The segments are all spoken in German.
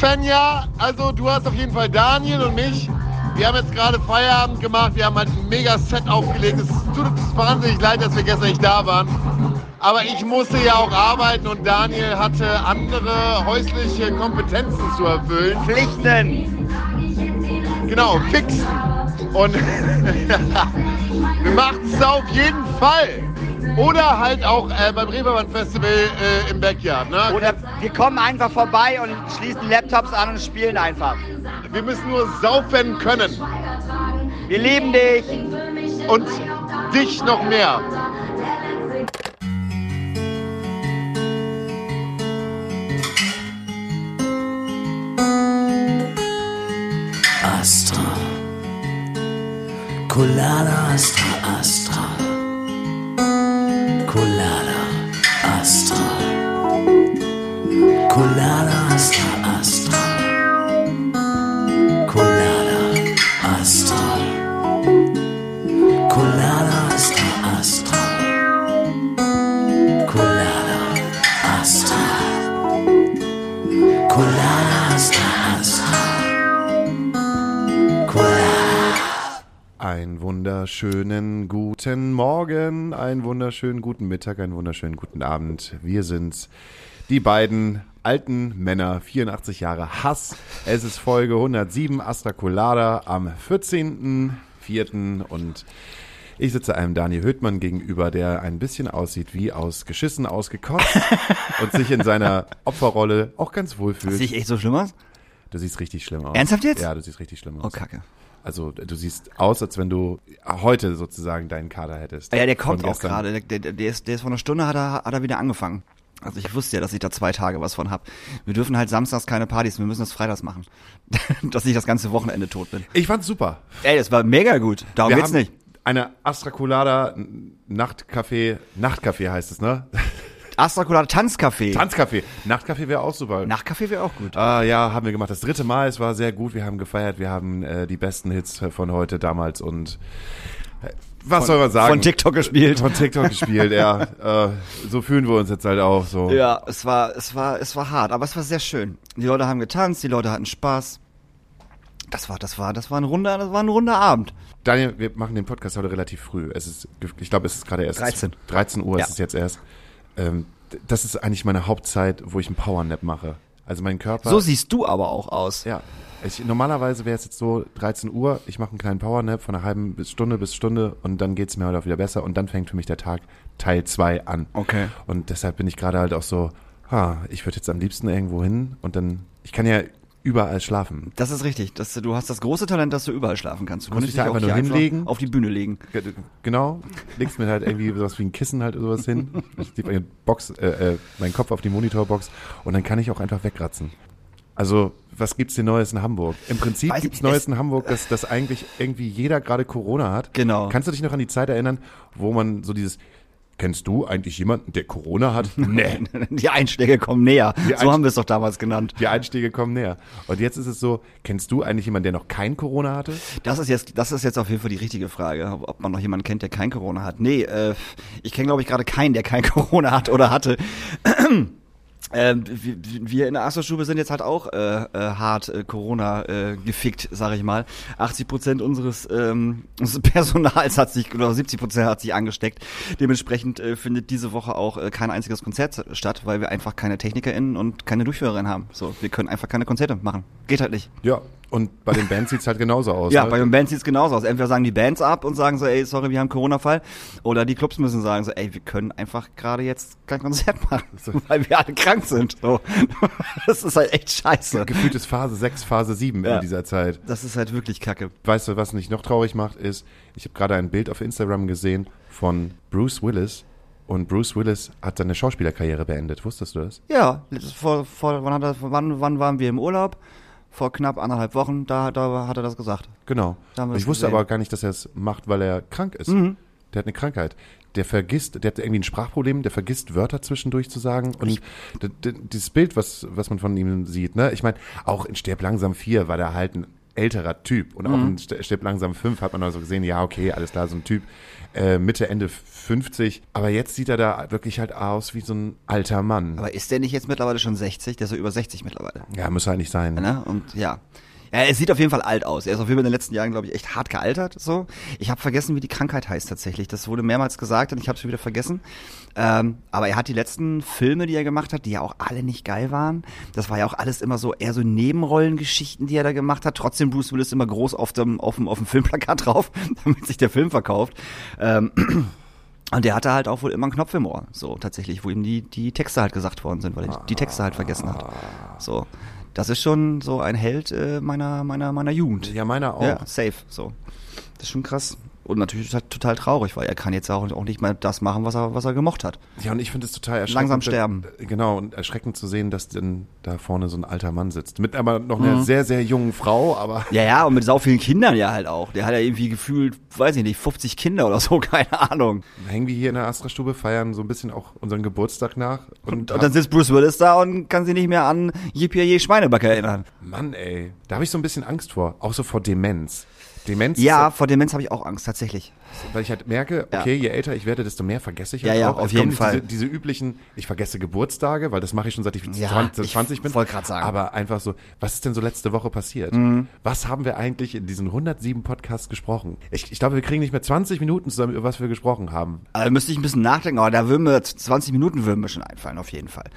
Fenja, also du hast auf jeden Fall Daniel und mich. Wir haben jetzt gerade Feierabend gemacht, wir haben halt ein mega Set aufgelegt. Es tut uns wahnsinnig leid, dass wir gestern nicht da waren. Aber ich musste ja auch arbeiten und Daniel hatte andere häusliche Kompetenzen zu erfüllen. Pflichten. Genau, fixen. Und wir machen es auf jeden Fall. Oder halt auch äh, beim Reeperbahn Festival äh, im Backyard. Ne? Oder wir kommen einfach vorbei und schließen Laptops an und spielen einfach. Wir müssen nur saufen können. Wir lieben dich. Und dich noch mehr. Astra. Colada Astra Einen wunderschönen guten Morgen, einen wunderschönen guten Mittag, einen wunderschönen guten Abend. Wir sind die beiden alten Männer, 84 Jahre Hass. Es ist Folge 107 Astra Colada am 14.04. und ich sitze einem Daniel Höhtmann gegenüber, der ein bisschen aussieht wie aus Geschissen ausgekotzt und sich in seiner Opferrolle auch ganz wohl fühlt. Ich echt so schlimm aus? Du siehst richtig schlimm aus. Ernsthaft jetzt? Ja, du siehst richtig schlimm aus. Oh, Kacke. Also du siehst aus, als wenn du heute sozusagen deinen Kader hättest. Ja, der kommt auch gerade. Der, der, ist, der ist vor einer Stunde, hat er, hat er wieder angefangen. Also ich wusste ja, dass ich da zwei Tage was von hab. Wir dürfen halt samstags keine Partys, wir müssen das freitags machen. dass ich das ganze Wochenende tot bin. Ich fand's super. Ey, das war mega gut. Darum Wir geht's nicht. eine Astraculada Nachtcafé, Nachtcafé heißt es, ne? Astrakulade Tanzcafé. Tanzcafé. Nachtcafé wäre auch super. Nachtcafé wäre auch gut. Ah, ja, haben wir gemacht. Das dritte Mal, es war sehr gut. Wir haben gefeiert, wir haben äh, die besten Hits von heute damals und äh, was soll man sagen? Von TikTok gespielt. Von TikTok gespielt, ja. Äh, so fühlen wir uns jetzt halt auch so. Ja, es war, es war, es war hart, aber es war sehr schön. Die Leute haben getanzt, die Leute hatten Spaß. Das war, das war, das war ein runder, das war ein runder Abend. Daniel, wir machen den Podcast heute relativ früh. Es ist, ich glaube, es ist gerade erst 13. 13 Uhr Ja. ist es jetzt erst. Ähm, das ist eigentlich meine Hauptzeit, wo ich einen Powernap mache. Also mein Körper. So siehst du aber auch aus. Ja. Ich, normalerweise wäre es jetzt so 13 Uhr, ich mache einen kleinen Powernap von einer halben bis Stunde bis Stunde und dann geht's mir halt auch wieder besser und dann fängt für mich der Tag Teil 2 an. Okay. Und deshalb bin ich gerade halt auch so, ha, ich würde jetzt am liebsten irgendwo hin und dann, ich kann ja überall schlafen. Das ist richtig. Das, du hast das große Talent, dass du überall schlafen kannst. Du da dich einfach nur hinlegen? auf die Bühne legen. Ge- Genau, legst mir halt irgendwie sowas wie ein Kissen halt oder sowas hin, ich leg meine Box, äh, äh, meinen Kopf auf die Monitorbox und dann kann ich auch einfach wegratzen. Also, was gibt's denn Neues in Hamburg? Im Prinzip Weiß gibt's Neues es- in Hamburg, dass, dass eigentlich irgendwie jeder gerade Corona hat. Genau. Kannst du dich noch an die Zeit erinnern, wo man so dieses, kennst du eigentlich jemanden, der Corona hat? nee. Die Einschläge kommen näher. Die so Einsch- haben wir es doch damals genannt. Die Einstiege kommen näher. Und jetzt ist es so, kennst du eigentlich jemanden, der noch kein Corona hatte? Das ist jetzt, das ist jetzt auf jeden Fall die richtige Frage, ob man noch jemanden kennt, der kein Corona hat. Nee, äh, ich kenne glaube ich gerade keinen, der kein Corona hat oder hatte. Ähm, wir, in der Astroschube sind jetzt halt auch äh, äh, hart äh, Corona äh, gefickt, sage ich mal. 80 Prozent unseres, ähm, unseres Personals hat sich, oder 70 Prozent hat sich angesteckt. Dementsprechend äh, findet diese Woche auch äh, kein einziges Konzert statt, weil wir einfach keine TechnikerInnen und keine Durchführerinnen haben. So, wir können einfach keine Konzerte machen. Geht halt nicht. Ja. Und bei den Bands sieht's halt genauso aus. Ja, ne? bei den Bands sieht's genauso aus. Entweder sagen die Bands ab und sagen so, ey, sorry, wir haben Corona-Fall. Oder die Clubs müssen sagen so, ey, wir können einfach gerade jetzt kein Konzert machen, weil wir alle krank sind. So. Das ist halt echt scheiße. Gefühltes Phase 6, Phase 7 Ja. in dieser Zeit. Das ist halt wirklich kacke. Weißt du, was mich noch traurig macht, ist, ich habe gerade ein Bild auf Instagram gesehen von Bruce Willis und Bruce Willis hat seine Schauspielerkarriere beendet. Wusstest du das? Ja, vor, vor, wann, er, wann, wann waren wir im Urlaub? Vor knapp anderthalb Wochen, da, da hat er das gesagt. Genau. Ich wusste gesehen. aber gar nicht, dass er es macht, weil er krank ist. Mhm. Der hat eine Krankheit. Der vergisst, der hat irgendwie ein Sprachproblem, der vergisst Wörter zwischendurch zu sagen. Und dieses Bild, was, was man von ihm sieht, ne? Ich meine, auch in Sterb langsam 4 war der halt ein älterer Typ. Und auch Mhm. in St- Stipp langsam 5 hat man also gesehen, ja, okay, alles klar, so ein Typ äh, Mitte, Ende 50. Aber jetzt sieht er da wirklich halt aus wie so ein alter Mann. Aber ist der nicht jetzt mittlerweile schon 60? Der ist so über 60 mittlerweile. ja, muss halt nicht sein. Ne? Und ja. Ja, er sieht auf jeden Fall alt aus. Er ist auf jeden Fall in den letzten Jahren, glaube ich, echt hart gealtert. So, ich habe vergessen, wie die Krankheit heißt tatsächlich. Das wurde mehrmals gesagt und ich habe es wieder vergessen. Ähm, aber er hat die letzten Filme, die er gemacht hat, die ja auch alle nicht geil waren. Das war ja auch alles immer so eher so Nebenrollengeschichten, die er da gemacht hat. Trotzdem Bruce Willis immer groß auf dem auf dem auf dem Filmplakat drauf, damit sich der Film verkauft. Ähm, und der hatte halt auch wohl immer einen Knopf im Ohr, so tatsächlich, wo ihm die, die Texte halt gesagt worden sind, weil er die Texte halt vergessen hat. So. Das ist schon so ein Held äh, meiner, meiner, meiner Jugend. Ja, meiner auch. Ja, safe. So. Das ist schon krass. Und natürlich total, total traurig, weil er kann jetzt auch, auch nicht mehr das machen, was er, was er gemocht hat. Ja, und ich finde es total erschreckend. Langsam sterben. Genau, und erschreckend zu sehen, dass denn da vorne so ein alter Mann sitzt. Mit aber noch Mhm. einer sehr, sehr jungen Frau, aber Ja, ja, und mit sau vielen Kindern ja halt auch. Der hat ja irgendwie gefühlt, weiß ich nicht, 50 Kinder oder so, keine Ahnung. hängen wir hier in der Astra-Stube, feiern so ein bisschen auch unseren Geburtstag nach. Und, Und dann sitzt Bruce Willis da und kann sich nicht mehr an Yippie Schweineback erinnern. Mann, ey, da habe ich so ein bisschen Angst vor. Auch so vor Demenz. Demenz Ja, vor Demenz habe ich auch Angst, tatsächlich. Weil ich halt merke, Ja. okay, je älter ich werde, desto mehr vergesse ich Ja, halt ja, auch. auf Es jeden Fall. Diese, diese üblichen, ich vergesse Geburtstage, weil das mache ich schon seit ich Ja, 20, ich 20 bin. wollte grad sagen. Mhm. Aber einfach so, was ist denn so letzte Woche passiert? Was haben wir eigentlich in diesen 107 Podcasts gesprochen? Ich, ich glaube, wir kriegen nicht mehr 20 Minuten zusammen, über was wir gesprochen haben. Also müsste ich ein bisschen nachdenken, aber da würden mir 20 Minuten würden mir schon einfallen, auf jeden Fall.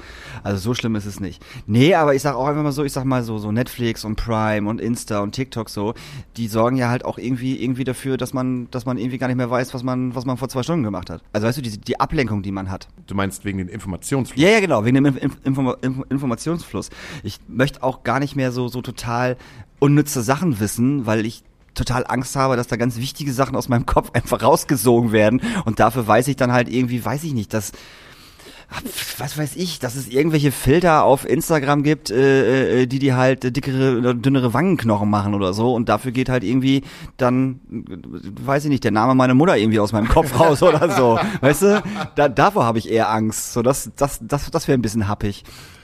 Also so schlimm ist es nicht. Nee, aber ich sag auch einfach mal so, ich sag mal so, so Netflix und Prime und Insta und TikTok so, die sorgen ja halt auch irgendwie, irgendwie dafür, dass man, dass man irgendwie gar nicht mehr weiß, was man, was man vor zwei Stunden gemacht hat. Also weißt du, die, die Ablenkung, die man hat. Du meinst wegen den Informationsfluss? Ja, ja, genau, wegen dem Inf Inform Inf Informationsfluss. Ich möchte auch gar nicht mehr so, so total unnütze Sachen wissen, weil ich total Angst habe, dass da ganz wichtige Sachen aus meinem Kopf einfach rausgesogen werden und dafür weiß ich dann halt irgendwie, weiß ich nicht, dass was weiß ich, dass es irgendwelche Filter auf Instagram gibt, äh, äh, die die halt äh, dickere oder dünnere Wangenknochen machen oder so und dafür geht halt irgendwie dann, äh, weiß ich nicht, der Name meiner Mutter irgendwie aus meinem Kopf raus oder so, weißt du? Da, davor habe ich eher Angst, so das, das, das, das wäre ein bisschen happig.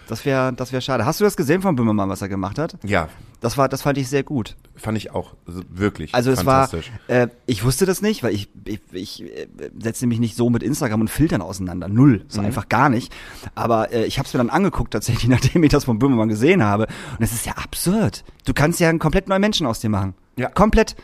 Das wäre, das wäre schade. Hast du das gesehen von Böhmermann, was er gemacht hat? Ja, Das war, das fand ich sehr gut. fand ich auch also wirklich Also es war, fantastisch. äh, ich wusste das nicht, weil ich, ich, ich äh, setze mich nicht so mit Instagram und Filtern auseinander. Null. So einfach gar nicht. Aber äh, ich habe es mir dann angeguckt, tatsächlich, nachdem ich das von Böhmermann gesehen habe. Und es ist ja absurd. Du kannst ja einen komplett neuen Menschen aus dir machen. Ja. Komplett.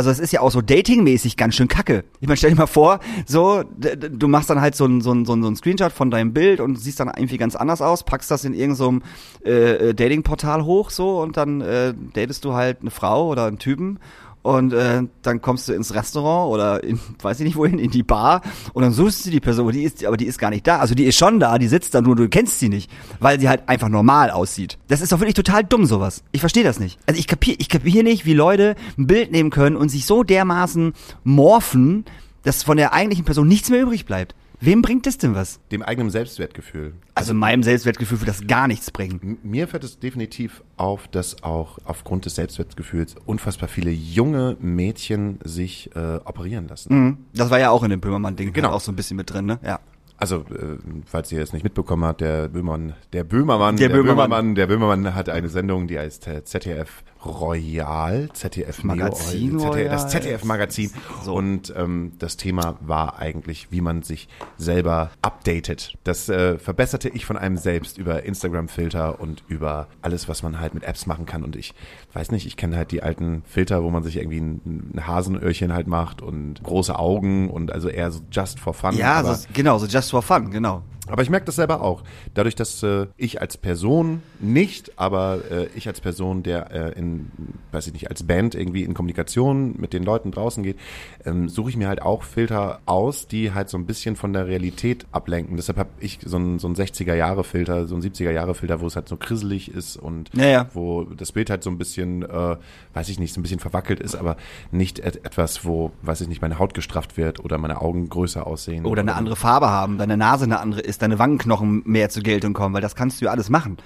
Also es ist ja auch so datingmäßig ganz schön kacke. Ich meine, stell dir mal vor, so, du machst dann halt so ein, so, ein, so, ein, so Screenshot von deinem Bild und siehst dann irgendwie ganz anders aus, packst das in irgendeinem äh, äh, Datingportal hoch so und dann äh, datest du halt eine Frau oder einen Typen und äh, dann kommst du ins Restaurant oder in, weiß ich nicht wohin, in die Bar und dann suchst du die Person, die ist, aber die ist gar nicht da. Also die ist schon da, die sitzt da, nur du kennst sie nicht, weil sie halt einfach normal aussieht. Das ist doch wirklich total dumm sowas. Ich verstehe das nicht. Also ich kapier, ich kapier nicht, wie Leute ein Bild nehmen können und sich so dermaßen morphen, dass von der eigentlichen Person nichts mehr übrig bleibt. Wem bringt das denn was? Dem eigenen Selbstwertgefühl. Also meinem Selbstwertgefühl würde das gar nichts bringen. Mir fällt es definitiv auf, dass auch aufgrund des Selbstwertgefühls unfassbar viele junge Mädchen sich äh, operieren lassen. Mhm. Das war ja auch in dem Böhmermann-Ding Genau. auch so ein bisschen mit drin, ne? Ja. Also, äh, falls ihr es nicht mitbekommen habt, der Böhmermann, der Böhmermann, Der Böhmermann. der Böhmermann hat eine Sendung, die heißt äh, ZDF Royal, ZDF Neo- Magazin ZDF, Royal. das ZDF Magazin. So. Und ähm, das Thema war eigentlich, wie man sich selber updatet. Das äh, verbesserte ich von einem selbst über Instagram-Filter und über alles, was man halt mit Apps machen kann. Und ich weiß nicht, ich kenne halt die alten Filter, wo man sich irgendwie ein, ein Hasenöhrchen halt macht und große Augen und also eher so just for fun. Ja, so, genau, so just for fun, genau. aber ich merke das selber auch. Dadurch, dass äh, ich als Person nicht, aber äh, ich als Person, der äh, in, weiß ich nicht, als Band irgendwie in Kommunikation mit den Leuten draußen geht, ähm, suche ich mir halt auch Filter aus, die halt so ein bisschen von der Realität ablenken. Deshalb habe ich so ein, so ein 60er-Jahre-Filter, so ein 70er-Jahre-Filter, wo es halt so krisselig ist und Ja, ja. wo das Bild halt so ein bisschen, äh, weiß ich nicht, so ein bisschen verwackelt ist, aber nicht et etwas, wo, weiß ich nicht, meine Haut gestrafft wird oder meine Augen größer aussehen. Oder eine andere Farbe haben, deine Nase eine andere ist, deine Wangenknochen mehr zur Geltung kommen, weil das kannst du ja alles machen.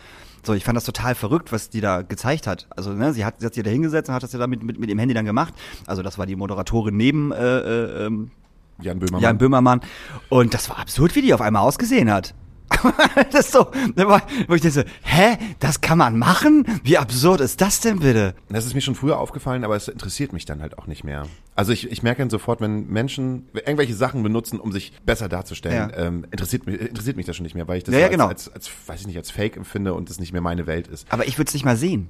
So, ich fand das total verrückt, was die da gezeigt hat. Also, ne, sie hat, sie hat sich da hingesetzt und hat das ja da mit, mit, mit dem Handy dann gemacht. Also, das war die Moderatorin neben äh, äh, ähm, Jan Böhmermann. Jan Böhmermann. Und das war absurd, wie die auf einmal ausgesehen hat. das ist so, wo ich denke, so, hä, das kann man machen? Wie absurd ist das denn bitte? Das ist mir schon früher aufgefallen, aber es interessiert mich dann halt auch nicht mehr. Also ich, ich merke dann sofort, wenn Menschen irgendwelche Sachen benutzen, um sich besser darzustellen, Ja. ähm, interessiert, mich, interessiert mich das schon nicht mehr, weil ich das Ja, ja, als, genau. als, als, weiß ich nicht, als Fake empfinde und es nicht mehr meine Welt ist. Aber ich würde es nicht mal sehen.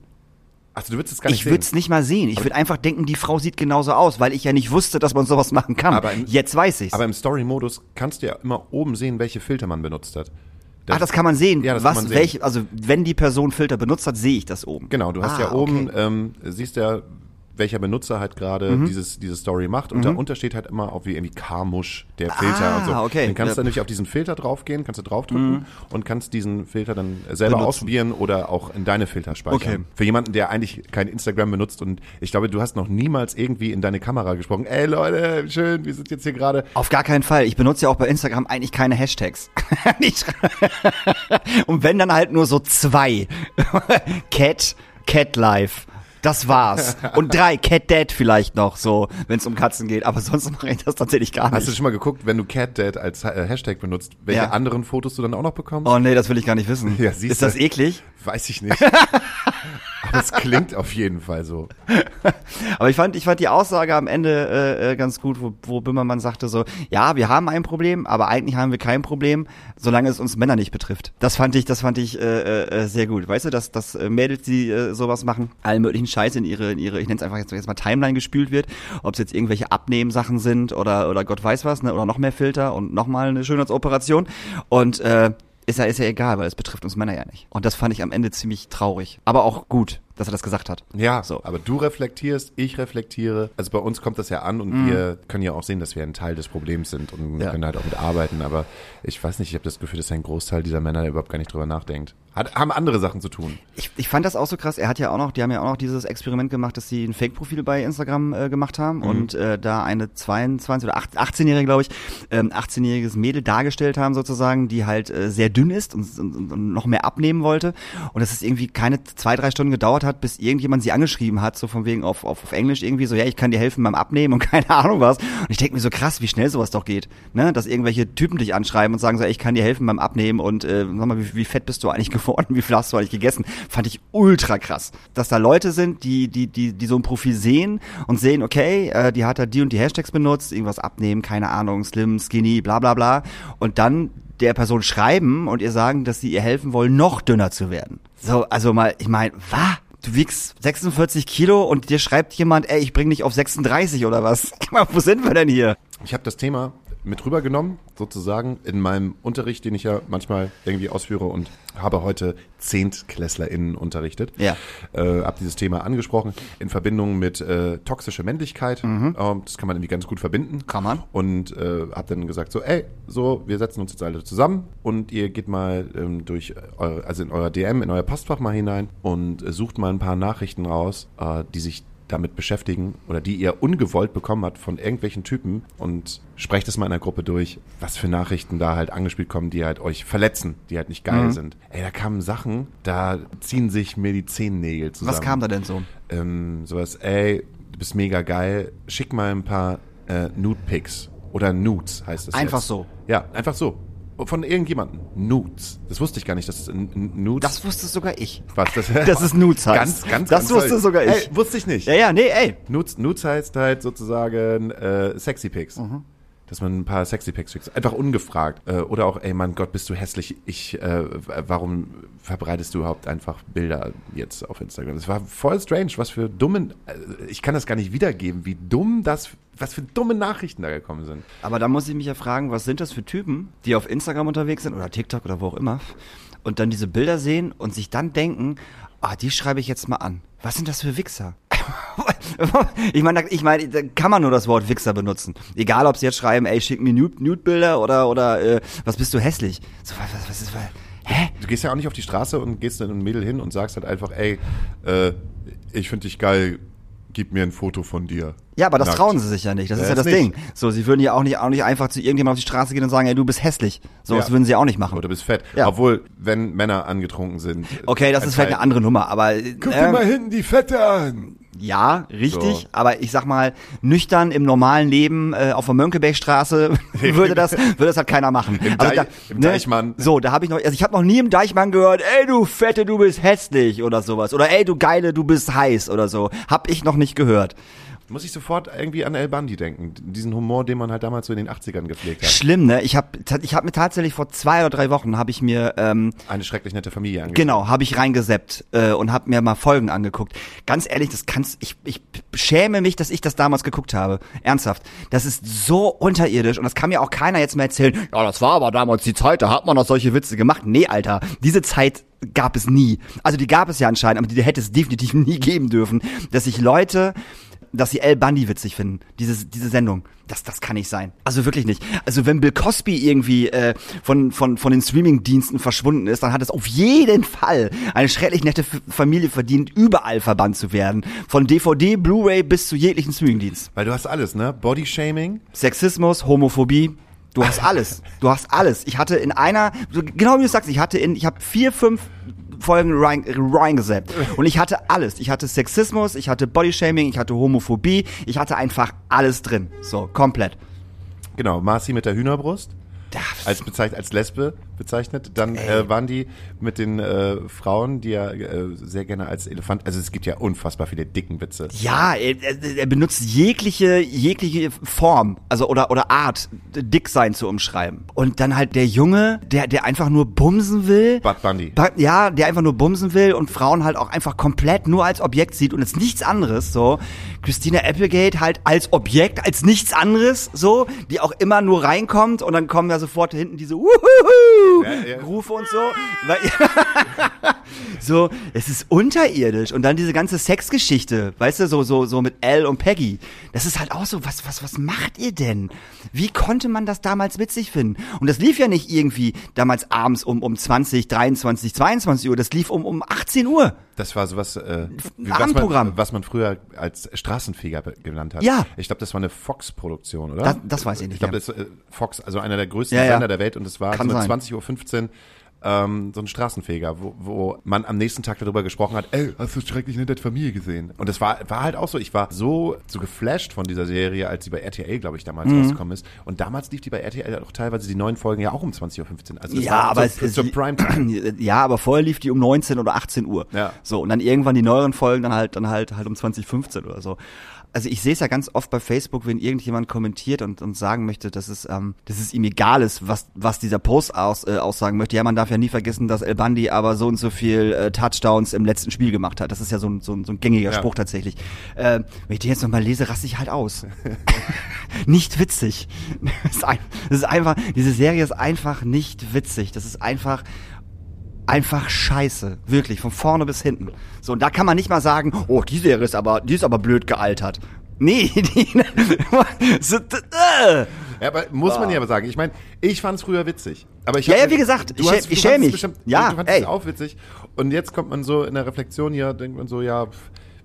Achso, du würdest es gar nicht Ich würde es sehen. nicht mal sehen. Ich würde einfach denken, die Frau sieht genauso aus, weil ich ja nicht wusste, dass man sowas machen kann. Aber im- Jetzt weiß ich's. Aber im Story-Modus kannst du ja immer oben sehen, welche Filter man benutzt hat. Ach, das kann man sehen. Ja, das was, kann man sehen. welche, also wenn die Person Filter benutzt hat, sehe ich das oben. Genau, du hast Ah, ja oben, okay. ähm, siehst ja, welcher Benutzer halt gerade Mhm. dieses, diese Story macht und darunter steht halt immer auch wie irgendwie Karmusch, der Filter Ah, und so. okay. Dann kannst Ja. Mhm. du nämlich auf diesen Filter draufgehen, kannst du draufdrücken und kannst diesen Filter dann selber Benutzen. ausprobieren oder auch in deine Filter speichern. Okay. Für jemanden, der eigentlich kein Instagram benutzt und ich glaube, du hast noch niemals irgendwie in deine Kamera gesprochen, ey Leute, schön, wir sind jetzt hier gerade. Auf gar keinen Fall. Ich benutze ja auch bei Instagram eigentlich keine Hashtags. Und wenn dann halt nur so zwei. Cat, Cat Life. Das war's. Und drei, Cat Dead vielleicht noch, so, wenn es um Katzen geht. Aber sonst mache ich das tatsächlich gar Hast du nicht. schon mal geguckt, wenn du CatDad als äh, Hashtag benutzt, welche Ja. anderen Fotos du dann auch noch bekommst? Oh nee, das will ich gar nicht wissen. Ja, Ist das eklig? Weiß ich nicht. Aber es klingt auf jeden Fall so. Aber ich fand, ich fand die Aussage am Ende äh, äh, ganz gut, wo, wo Bimmermann sagte so, ja, wir haben ein Problem, aber eigentlich haben wir kein Problem, solange es uns Männer nicht betrifft. Das fand ich, das fand ich äh, äh, sehr gut. Weißt du, dass, dass äh, Mädels, die äh, sowas machen, allen möglichen Scheiß in ihre, in ihre, ich nenne es einfach jetzt, jetzt mal Timeline gespült wird, ob es jetzt irgendwelche Abnehmsachen sind oder oder Gott weiß was, ne, oder noch mehr Filter und nochmal eine Schönheitsoperation. Und äh, ist ja, ist ja egal, weil es betrifft uns Männer ja nicht. Und das fand ich am Ende ziemlich traurig. Aber auch gut, dass er das gesagt hat. Ja, So. aber du reflektierst, ich reflektiere. Also bei uns kommt das ja an und wir können ja auch sehen, dass wir ein Teil des Problems sind und Mhm. Ja. können halt auch mit arbeiten. Aber ich weiß nicht, ich habe das Gefühl, dass ein Großteil dieser Männer überhaupt gar nicht drüber nachdenkt. Hat, haben andere Sachen zu tun. Ich, ich fand das auch so krass. Er hat ja auch noch, die haben ja auch noch dieses Experiment gemacht, dass sie ein Fake-Profil bei Instagram äh, gemacht haben und äh, da eine 22 oder 8 18-jährige, glaube ich, ähm, 18-jähriges Mädel dargestellt haben sozusagen, die halt äh, sehr dünn ist und, und, und noch mehr abnehmen wollte und dass es irgendwie keine zwei, drei Stunden gedauert hat, bis irgendjemand sie angeschrieben hat, so von wegen auf, auf, auf Englisch irgendwie so, ja, ich kann dir helfen beim Abnehmen und keine Ahnung was. Und ich denke mir so krass, wie schnell sowas doch geht, ne? Dass irgendwelche Typen dich anschreiben und sagen so, ey, ich kann dir helfen beim Abnehmen und äh, sag mal, wie, wie fett bist du eigentlich geworden, wie viel hast du eigentlich gegessen? Fand ich ultra krass. Dass da Leute sind, die, die, die, die so ein Profil sehen und sehen, okay, äh, die hat da die und die Hashtags benutzt, irgendwas abnehmen, keine Ahnung, slim, skinny, bla bla bla. Und dann der Person schreiben und ihr sagen, dass sie ihr helfen wollen, noch dünner zu werden. So, also mal, ich meine, was? Du wiegst 46 Kilo und dir schreibt jemand, ey, ich bring dich auf 36 oder was? Wo sind wir denn hier? Ich habe das Thema mit rübergenommen, sozusagen, in meinem Unterricht, den ich ja manchmal irgendwie ausführe und habe heute ZehntklässlerInnen unterrichtet. Ja. Äh, habe dieses Thema angesprochen in Verbindung mit äh, toxischer Männlichkeit. Ähm, das kann man irgendwie ganz gut verbinden. Mhm. Kann man. Und äh, habe dann gesagt so, ey, so, wir setzen uns jetzt alle zusammen und ihr geht mal ähm, durch, eure, also in euer DM, in euer Postfach mal hinein und äh, sucht mal ein paar Nachrichten raus, äh, die sich damit beschäftigen oder die ihr ungewollt bekommen habt von irgendwelchen Typen und sprecht es mal in der Gruppe durch, was für Nachrichten da halt angespielt kommen, die halt euch verletzen, die halt nicht geil sind. Ey, da kamen Sachen, da ziehen sich mir die Zehennägel zusammen. Was kam da denn so? Ähm, sowas, ey, du bist mega geil, schick mal ein paar äh, Nude-Pics oder Nudes heißt es Einfach jetzt. so? Ja, einfach so. Von irgendjemandem. Nudes. Das wusste ich gar nicht, dass es Nudes Das wusste sogar ich. was das, Dass es Nudes heißt. Ganz, ganz, Das ganz wusste toll. sogar ich. Ey, wusste ich nicht. Ja, ja, nee, ey. Nudes, Nudes heißt halt sozusagen äh, Sexy Pics. Mhm. Dass man ein paar Sexy Pics schickt. Einfach ungefragt. Äh, oder auch, ey mein Gott, bist du hässlich. Ich, äh, warum verbreitest du überhaupt einfach Bilder jetzt auf Instagram? Das war voll strange. Was für dummen, äh, ich kann das gar nicht wiedergeben, wie dumm das, was für dumme Nachrichten da gekommen sind. Aber da muss ich mich ja fragen, was sind das für Typen, die auf Instagram unterwegs sind oder TikTok oder wo auch immer und dann diese Bilder sehen und sich dann denken, ah, die schreibe ich jetzt mal an. Was sind das für Wichser? Ich meine, ich meine, da kann man nur das Wort Wichser benutzen. Egal, ob sie jetzt schreiben, ey, schick mir Nude- Nude-Bilder oder, oder äh, was bist du hässlich? So, was, was, was ist, was, hä? Du gehst ja auch nicht auf die Straße und gehst dann ein Mädel hin und sagst halt einfach, ey, äh, ich finde dich geil, gib mir ein Foto von dir. Ja, aber das Nackt. trauen sie sich ja nicht. Das Ja, ist ja das nicht. Ding. So, sie würden ja auch nicht, auch nicht einfach zu irgendjemandem auf die Straße gehen und sagen, ey, du bist hässlich. So, Ja. das würden sie auch nicht machen. Oder du bist fett. Ja. Obwohl, wenn Männer angetrunken sind. Okay, das ein ist vielleicht Teil- eine andere Nummer, aber Guck äh, dir mal hinten die Fette an. Ja, richtig. So. Aber ich sag mal, nüchtern im normalen Leben äh, auf der Mönckebergstraße würde das, würde das halt keiner machen. Im Also Deich- im Deichmann. So, da habe ich noch, also ich habe noch nie im Deichmann gehört, ey du Fette, du bist hässlich oder sowas. Oder ey du Geile, du bist heiß oder so. Hab ich noch nicht gehört. Muss ich sofort irgendwie an El Bandi denken. Diesen Humor, den man halt damals so in den 80ern gepflegt hat. Schlimm, ne? Ich habe ich hab mir tatsächlich vor zwei oder drei Wochen habe ich mir ähm, Eine schrecklich nette Familie angeguckt. Genau, habe ich reingeseppt äh, und habe mir mal Folgen angeguckt. Ganz ehrlich, das kannst ich ich schäme mich, dass ich das damals geguckt habe. Ernsthaft, das ist so unterirdisch und das kann mir auch keiner jetzt mehr erzählen. Ja, das war aber damals die Zeit, da hat man noch solche Witze gemacht. Nee, Alter, diese Zeit gab es nie. Also die gab es ja anscheinend, aber die hätte es definitiv nie geben dürfen, dass sich Leute dass sie El Bundy witzig finden, diese, diese Sendung. Das, das kann nicht sein. Also wirklich nicht. Also wenn Bill Cosby irgendwie äh, von, von, von den Streaming-Diensten verschwunden ist, dann hat es auf jeden Fall eine schrecklich nette Familie verdient, überall verbannt zu werden. Von DVD, Blu-ray bis zu jeglichen Streaming-Dienst. Weil du hast alles, ne? Bodyshaming. Sexismus, Homophobie. Du hast alles. Du hast alles. Ich hatte in einer, genau wie du sagst, ich hatte in, ich habe vier, fünf Folgen rein, reingesappt. Und ich hatte alles. Ich hatte Sexismus, ich hatte Bodyshaming, ich hatte Homophobie, ich hatte einfach alles drin. So, komplett. Genau, Marci mit der Hühnerbrust. Als bezeichnet, als Lesbe bezeichnet. Dann äh, waren die mit den äh, Frauen, die ja äh, sehr gerne als Elefant. Also es gibt ja unfassbar viele dicken Witze. Ja, er, er benutzt jegliche, jegliche Form, also oder, oder Art, dick sein zu umschreiben. Und dann halt der Junge, der, der einfach nur bumsen will. Bud Bundy. Ja, der einfach nur bumsen will und Frauen halt auch einfach komplett nur als Objekt sieht und es nichts anderes, so. Christina Applegate halt als Objekt, als nichts anderes, so, die auch immer nur reinkommt und dann kommen ja sofort hinten diese Wuhuhu Ja. Rufe und so. So, es ist unterirdisch und dann diese ganze Sexgeschichte, weißt du, so so so mit Al und Peggy. Das ist halt auch so, was was was macht ihr denn? Wie konnte man das damals witzig finden? Und das lief ja nicht irgendwie damals abends um um 20, 23, 22 Uhr, das lief um um 18 Uhr. Das war sowas, äh, wie, Abendprogramm. was, man, was man früher als Straßenfeger genannt hat. Ja. Ich glaube, das war eine Fox-Produktion, oder? Das- das weiß ich nicht Ich glaube, das ist äh, Fox, also einer der größten Ja, ja. Sender der Welt und es war Kann so sein. 20.15 Uhr ähm, so ein Straßenfeger, wo, wo man am nächsten Tag darüber gesprochen hat, ey, hast du schrecklich nette Familie gesehen? Und das war, war halt auch so, ich war so, so geflasht von dieser Serie, als sie bei RTL, glaube ich, damals Mhm. rausgekommen ist. Und damals lief die bei RTL auch teilweise die neuen Folgen ja auch um 20.15 Uhr. Also Ja, aber so, es ist zur Primetime. Ja, aber vorher lief die um 19 oder 18 Uhr. Ja. So und dann irgendwann die neueren Folgen dann halt dann halt halt um 2015 oder so. Also ich sehe es ja ganz oft bei Facebook, wenn irgendjemand kommentiert und, und sagen möchte, dass es, ähm, dass es ihm egal ist, was, was dieser Post aus, äh, aussagen möchte. Ja, man darf ja nie vergessen, dass El Bandi aber so und so viel äh, Touchdowns im letzten Spiel gemacht hat. Das ist ja so ein, so ein, so ein gängiger Ja. Spruch tatsächlich. Äh, wenn ich den jetzt nochmal lese, raste ich halt aus. nicht witzig. Das ist, ein, das ist einfach, diese Serie ist einfach nicht witzig. Das ist einfach einfach scheiße. Wirklich, von vorne bis hinten. So, und da kann man nicht mal sagen, oh, die Serie ist aber, die ist aber blöd gealtert. Nee, die, so, äh. Ja, aber muss man ja aber sagen. Ich meine, ich fand es früher witzig. Aber ich Ja, hab- ja, wie gesagt, du ich hast- ich schäm fandst es mich. Bestimmt, Ja, du fandest ey. es auch witzig. Und jetzt kommt man so in der Reflexion hier, denkt man so, ja,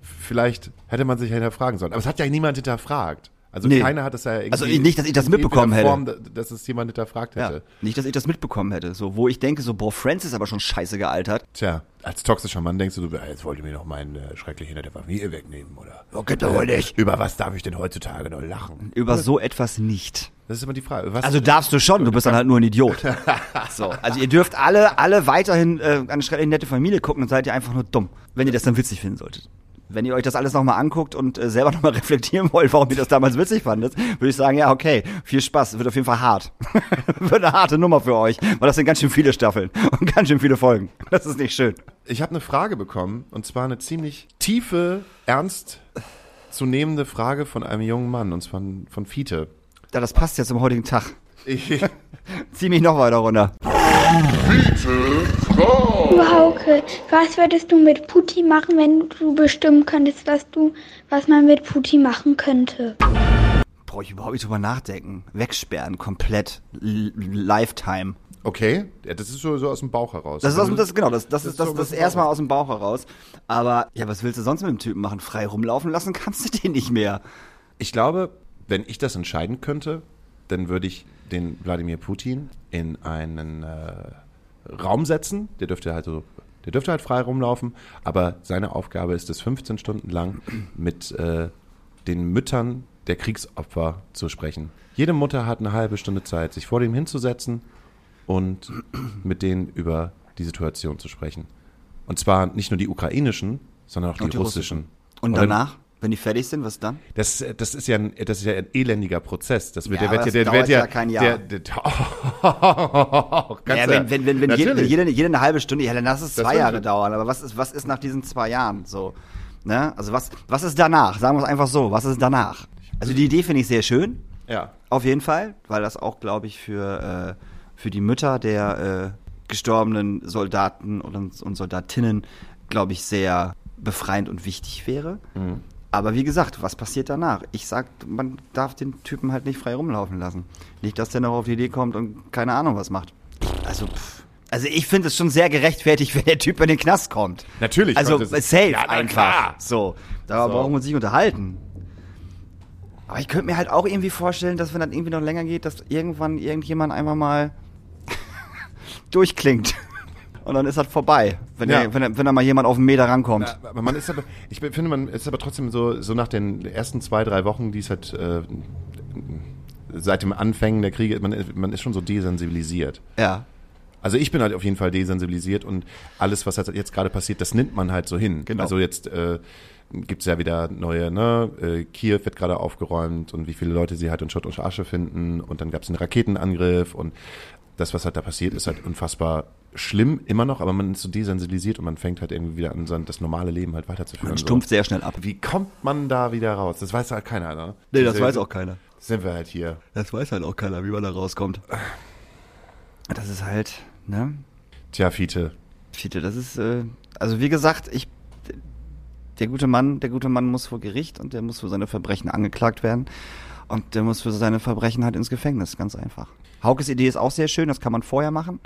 vielleicht hätte man sich ja hinterfragen sollen. Aber es hat ja niemand hinterfragt. Also Nee. keiner hat es ja irgendwie. Also nicht, dass ich das mitbekommen hätte. Form, dass es jemand hinterfragt Ja, hätte. nicht, dass ich das mitbekommen hätte. So, wo ich denke, so, boah, Friends ist aber schon scheiße gealtert. Tja, als toxischer Mann denkst du, du, jetzt wollt ihr mir noch meinen äh, schrecklichen der Familie wegnehmen, oder? Oh, geht doch wohl nicht. Über was darf ich denn heutzutage noch lachen? Über so etwas nicht. Das ist immer die Frage. Was, Also darfst du schon, du bist dann halt nur ein Idiot. So, also ihr dürft alle, alle weiterhin äh, eine schrecklich nette Familie gucken, dann seid ihr einfach nur dumm, wenn ihr das dann witzig finden solltet. Wenn ihr euch das alles nochmal anguckt und äh, selber nochmal reflektieren wollt, warum ihr das damals witzig fandet, würde ich sagen, ja, okay, viel Spaß, wird auf jeden Fall hart. wird eine harte Nummer für euch, weil das sind ganz schön viele Staffeln und ganz schön viele Folgen. Das ist nicht schön. Ich habe eine Frage bekommen, und zwar eine ziemlich tiefe, ernst zu nehmende Frage von einem jungen Mann, und zwar von, Fiete. Ja, das passt ja zum heutigen Tag. Ich, Zieh mich noch weiter runter. Du Hauke, was würdest du mit Putti machen, wenn du bestimmen könntest, was du, was man mit Putti machen könnte? Brauche ich überhaupt nicht drüber nachdenken. Wegsperren, komplett. L Lifetime. okay, ja, das ist so, so aus dem Bauch heraus. Das ist aus das, genau, das, das, Das ist das, ist so das aus dem erstmal Bauch. aus dem Bauch heraus. Aber ja, was willst du sonst mit dem Typen machen? Frei rumlaufen lassen kannst du den nicht mehr. Ich glaube, wenn ich das entscheiden könnte, dann würde ich den Wladimir Putin in einen äh, Raum setzen. Der dürfte halt so Der dürfte halt frei rumlaufen, aber seine Aufgabe ist es, 15 Stunden lang mit äh, den Müttern der Kriegsopfer zu sprechen. Jede Mutter hat eine halbe Stunde Zeit, sich vor dem hinzusetzen und mit denen über die Situation zu sprechen. Und zwar nicht nur die ukrainischen, sondern auch die, Und die russischen. Und dann- danach, wenn die fertig sind, was dann? Das, das ist ja ein, das ist ja ein elendiger Prozess. Das wird, Ja, der wird, das der dauert wird ja, ja kein Jahr. Der, der, oh, Ja, wenn, wenn, wenn, wenn, jede, jede, jede eine halbe Stunde, ja, dann lass es zwei. Jahre dauern. Aber was ist, was ist nach diesen zwei Jahren so? Ne? Also was, was ist danach? Sagen wir es einfach so. Was ist danach? Also die Idee finde ich sehr schön. Ja. Auf jeden Fall, weil das auch, glaube ich, für, äh, für die Mütter der äh, gestorbenen Soldaten und, und Soldatinnen, glaube ich, sehr befreiend und wichtig wäre. Mhm. Aber wie gesagt, was passiert danach? Ich sag, man darf den Typen halt nicht frei rumlaufen lassen. Nicht, dass der noch auf die Idee kommt und keine Ahnung was macht. Also, pff. also ich finde es schon sehr gerechtfertigt, wenn der Typ in den Knast kommt. Natürlich Also es- safe Ja, einfach. klar. So, da So. brauchen wir uns nicht unterhalten. Aber ich könnte mir halt auch irgendwie vorstellen, dass wenn das irgendwie noch länger geht, dass irgendwann irgendjemand einfach mal durchklingt. Und dann ist das vorbei, wenn, Ja. der, wenn, der, wenn da mal jemand auf den Meter rankommt. Ja, aber man ist aber, ich finde, man ist aber trotzdem so, so nach den ersten zwei, drei Wochen, die es halt äh, seit dem Anfängen der Kriege, man, ist- man ist schon so desensibilisiert. Ja. Also ich bin halt auf jeden Fall desensibilisiert und alles, was halt jetzt gerade passiert, das nimmt man halt so hin. Genau. Also jetzt äh, gibt es ja wieder neue, ne? Äh, Kiew wird gerade aufgeräumt und wie viele Leute sie halt in Schutt und Asche finden und dann gab es einen Raketenangriff und das, was halt da passiert, ist halt unfassbar schlimm immer noch, aber man ist so desensibilisiert und man fängt halt irgendwie wieder an, sein, das normale Leben halt weiterzuführen. Man so. stumpft sehr schnell ab. Wie kommt man da wieder raus? Das weiß halt keiner, ne? Nee, das Diese- weiß auch keiner. Sind wir halt hier. Das weiß halt auch keiner, wie man da rauskommt. Das ist halt, ne? Tja, Fiete. Fiete, das ist, äh, also wie gesagt, ich, der gute Mann, der gute Mann muss vor Gericht und der muss für seine Verbrechen angeklagt werden. Und der muss für seine Verbrechen halt ins Gefängnis, ganz einfach. Haukes Idee ist auch sehr schön, das kann man vorher machen.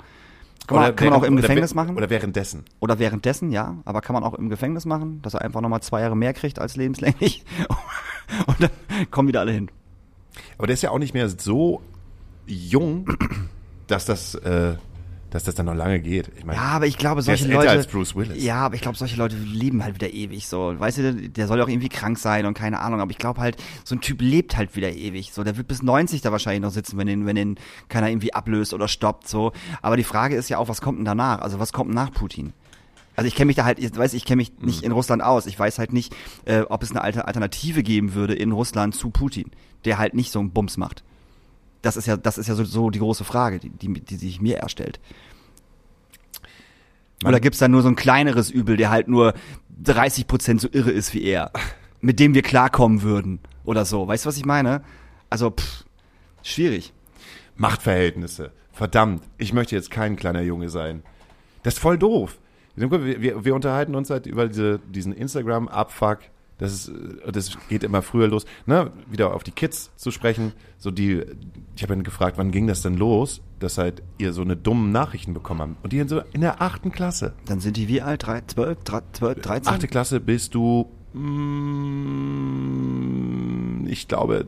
Kann man, kann man auch im oder Gefängnis wär- machen. Oder währenddessen. Oder währenddessen, ja. Aber kann man auch im Gefängnis machen, dass er einfach nochmal zwei Jahre mehr kriegt als lebenslänglich. Und dann kommen wieder alle hin. Aber der ist ja auch nicht mehr so jung, dass das, äh, dass das dann noch lange geht. Ich meine, Ja, aber ich glaube, solche Leute. als Bruce Willis. Ja, aber ich glaube, solche Leute leben halt wieder ewig so. Weißt du, der soll ja auch irgendwie krank sein und keine Ahnung. Aber ich glaube halt, so ein Typ lebt halt wieder ewig. So, der wird bis 90 da wahrscheinlich noch sitzen, wenn den, wenn den keiner irgendwie ablöst oder stoppt. So. Aber die Frage ist ja auch, was kommt denn danach? Also was kommt nach Putin? Also ich kenne mich da halt, ich weiß, ich kenne mich nicht Mhm. in Russland aus. Ich weiß halt nicht, äh, ob es eine alte Alternative geben würde in Russland zu Putin, der halt nicht so einen Bums macht. Das ist ja, das ist ja so, so die große Frage, die, die, die sich mir erstellt. Oder gibt's da nur so ein kleineres Übel, der halt nur 30% so irre ist wie er, mit dem wir klarkommen würden oder so. Weißt du, was ich meine? Also, pff, schwierig. Machtverhältnisse. Verdammt, ich möchte jetzt kein kleiner Junge sein. Das ist voll doof. Wir, wir, wir unterhalten uns halt über diese, diesen Instagram-Abfuck. Das, ist, äh, das geht immer früher los. Ne? Wieder auf die Kids zu sprechen. So die, ich habe ihn gefragt, wann ging das denn los, dass halt ihr so eine dummen Nachrichten bekommen habt. Und die in so in der achten Klasse. Dann sind die wie alt? Drei, 12, 12, 13? Achte Klasse bist du, mm, ich glaube,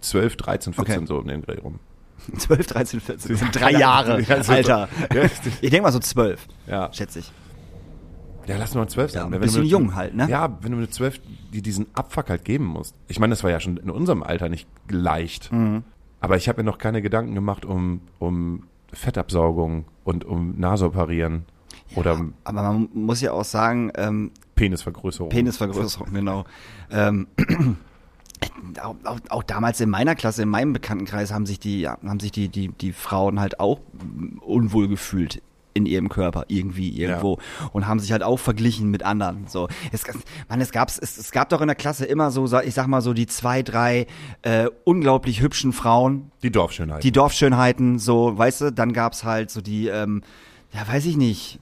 12, 13, 14 Okay. so um den Dreh rum. 12, 13, 14. Das sind drei Ja, Jahre, Alter. Ich denke mal so 12, Ja. schätze ich. Ja, lass nur 12 Ja, sein. ein Wenn du bisschen mit- jung halt, ne? Ja, wenn du mit 12 die diesen Abfuck halt geben musst. Ich meine, das war ja schon in unserem Alter nicht leicht. Mhm. Aber ich habe mir noch keine Gedanken gemacht um, um Fettabsaugung und um Nasoparieren oder um Aber man muss ja auch sagen, ähm, Penisvergrößerung. Penisvergrößerung, genau. Ähm, auch, auch, auch damals in meiner Klasse, in meinem Bekanntenkreis haben sich die, haben sich die, die, die Frauen halt auch unwohl gefühlt in ihrem Körper irgendwie irgendwo und haben sich halt auch verglichen mit anderen so es, man, es gab es, es gab doch in der Klasse immer so ich sag mal so die zwei drei äh, unglaublich hübschen Frauen Die Dorfschönheit. die Dorfschönheiten, so, weißt du, dann gab's halt so die, ähm, ja, weiß ich nicht.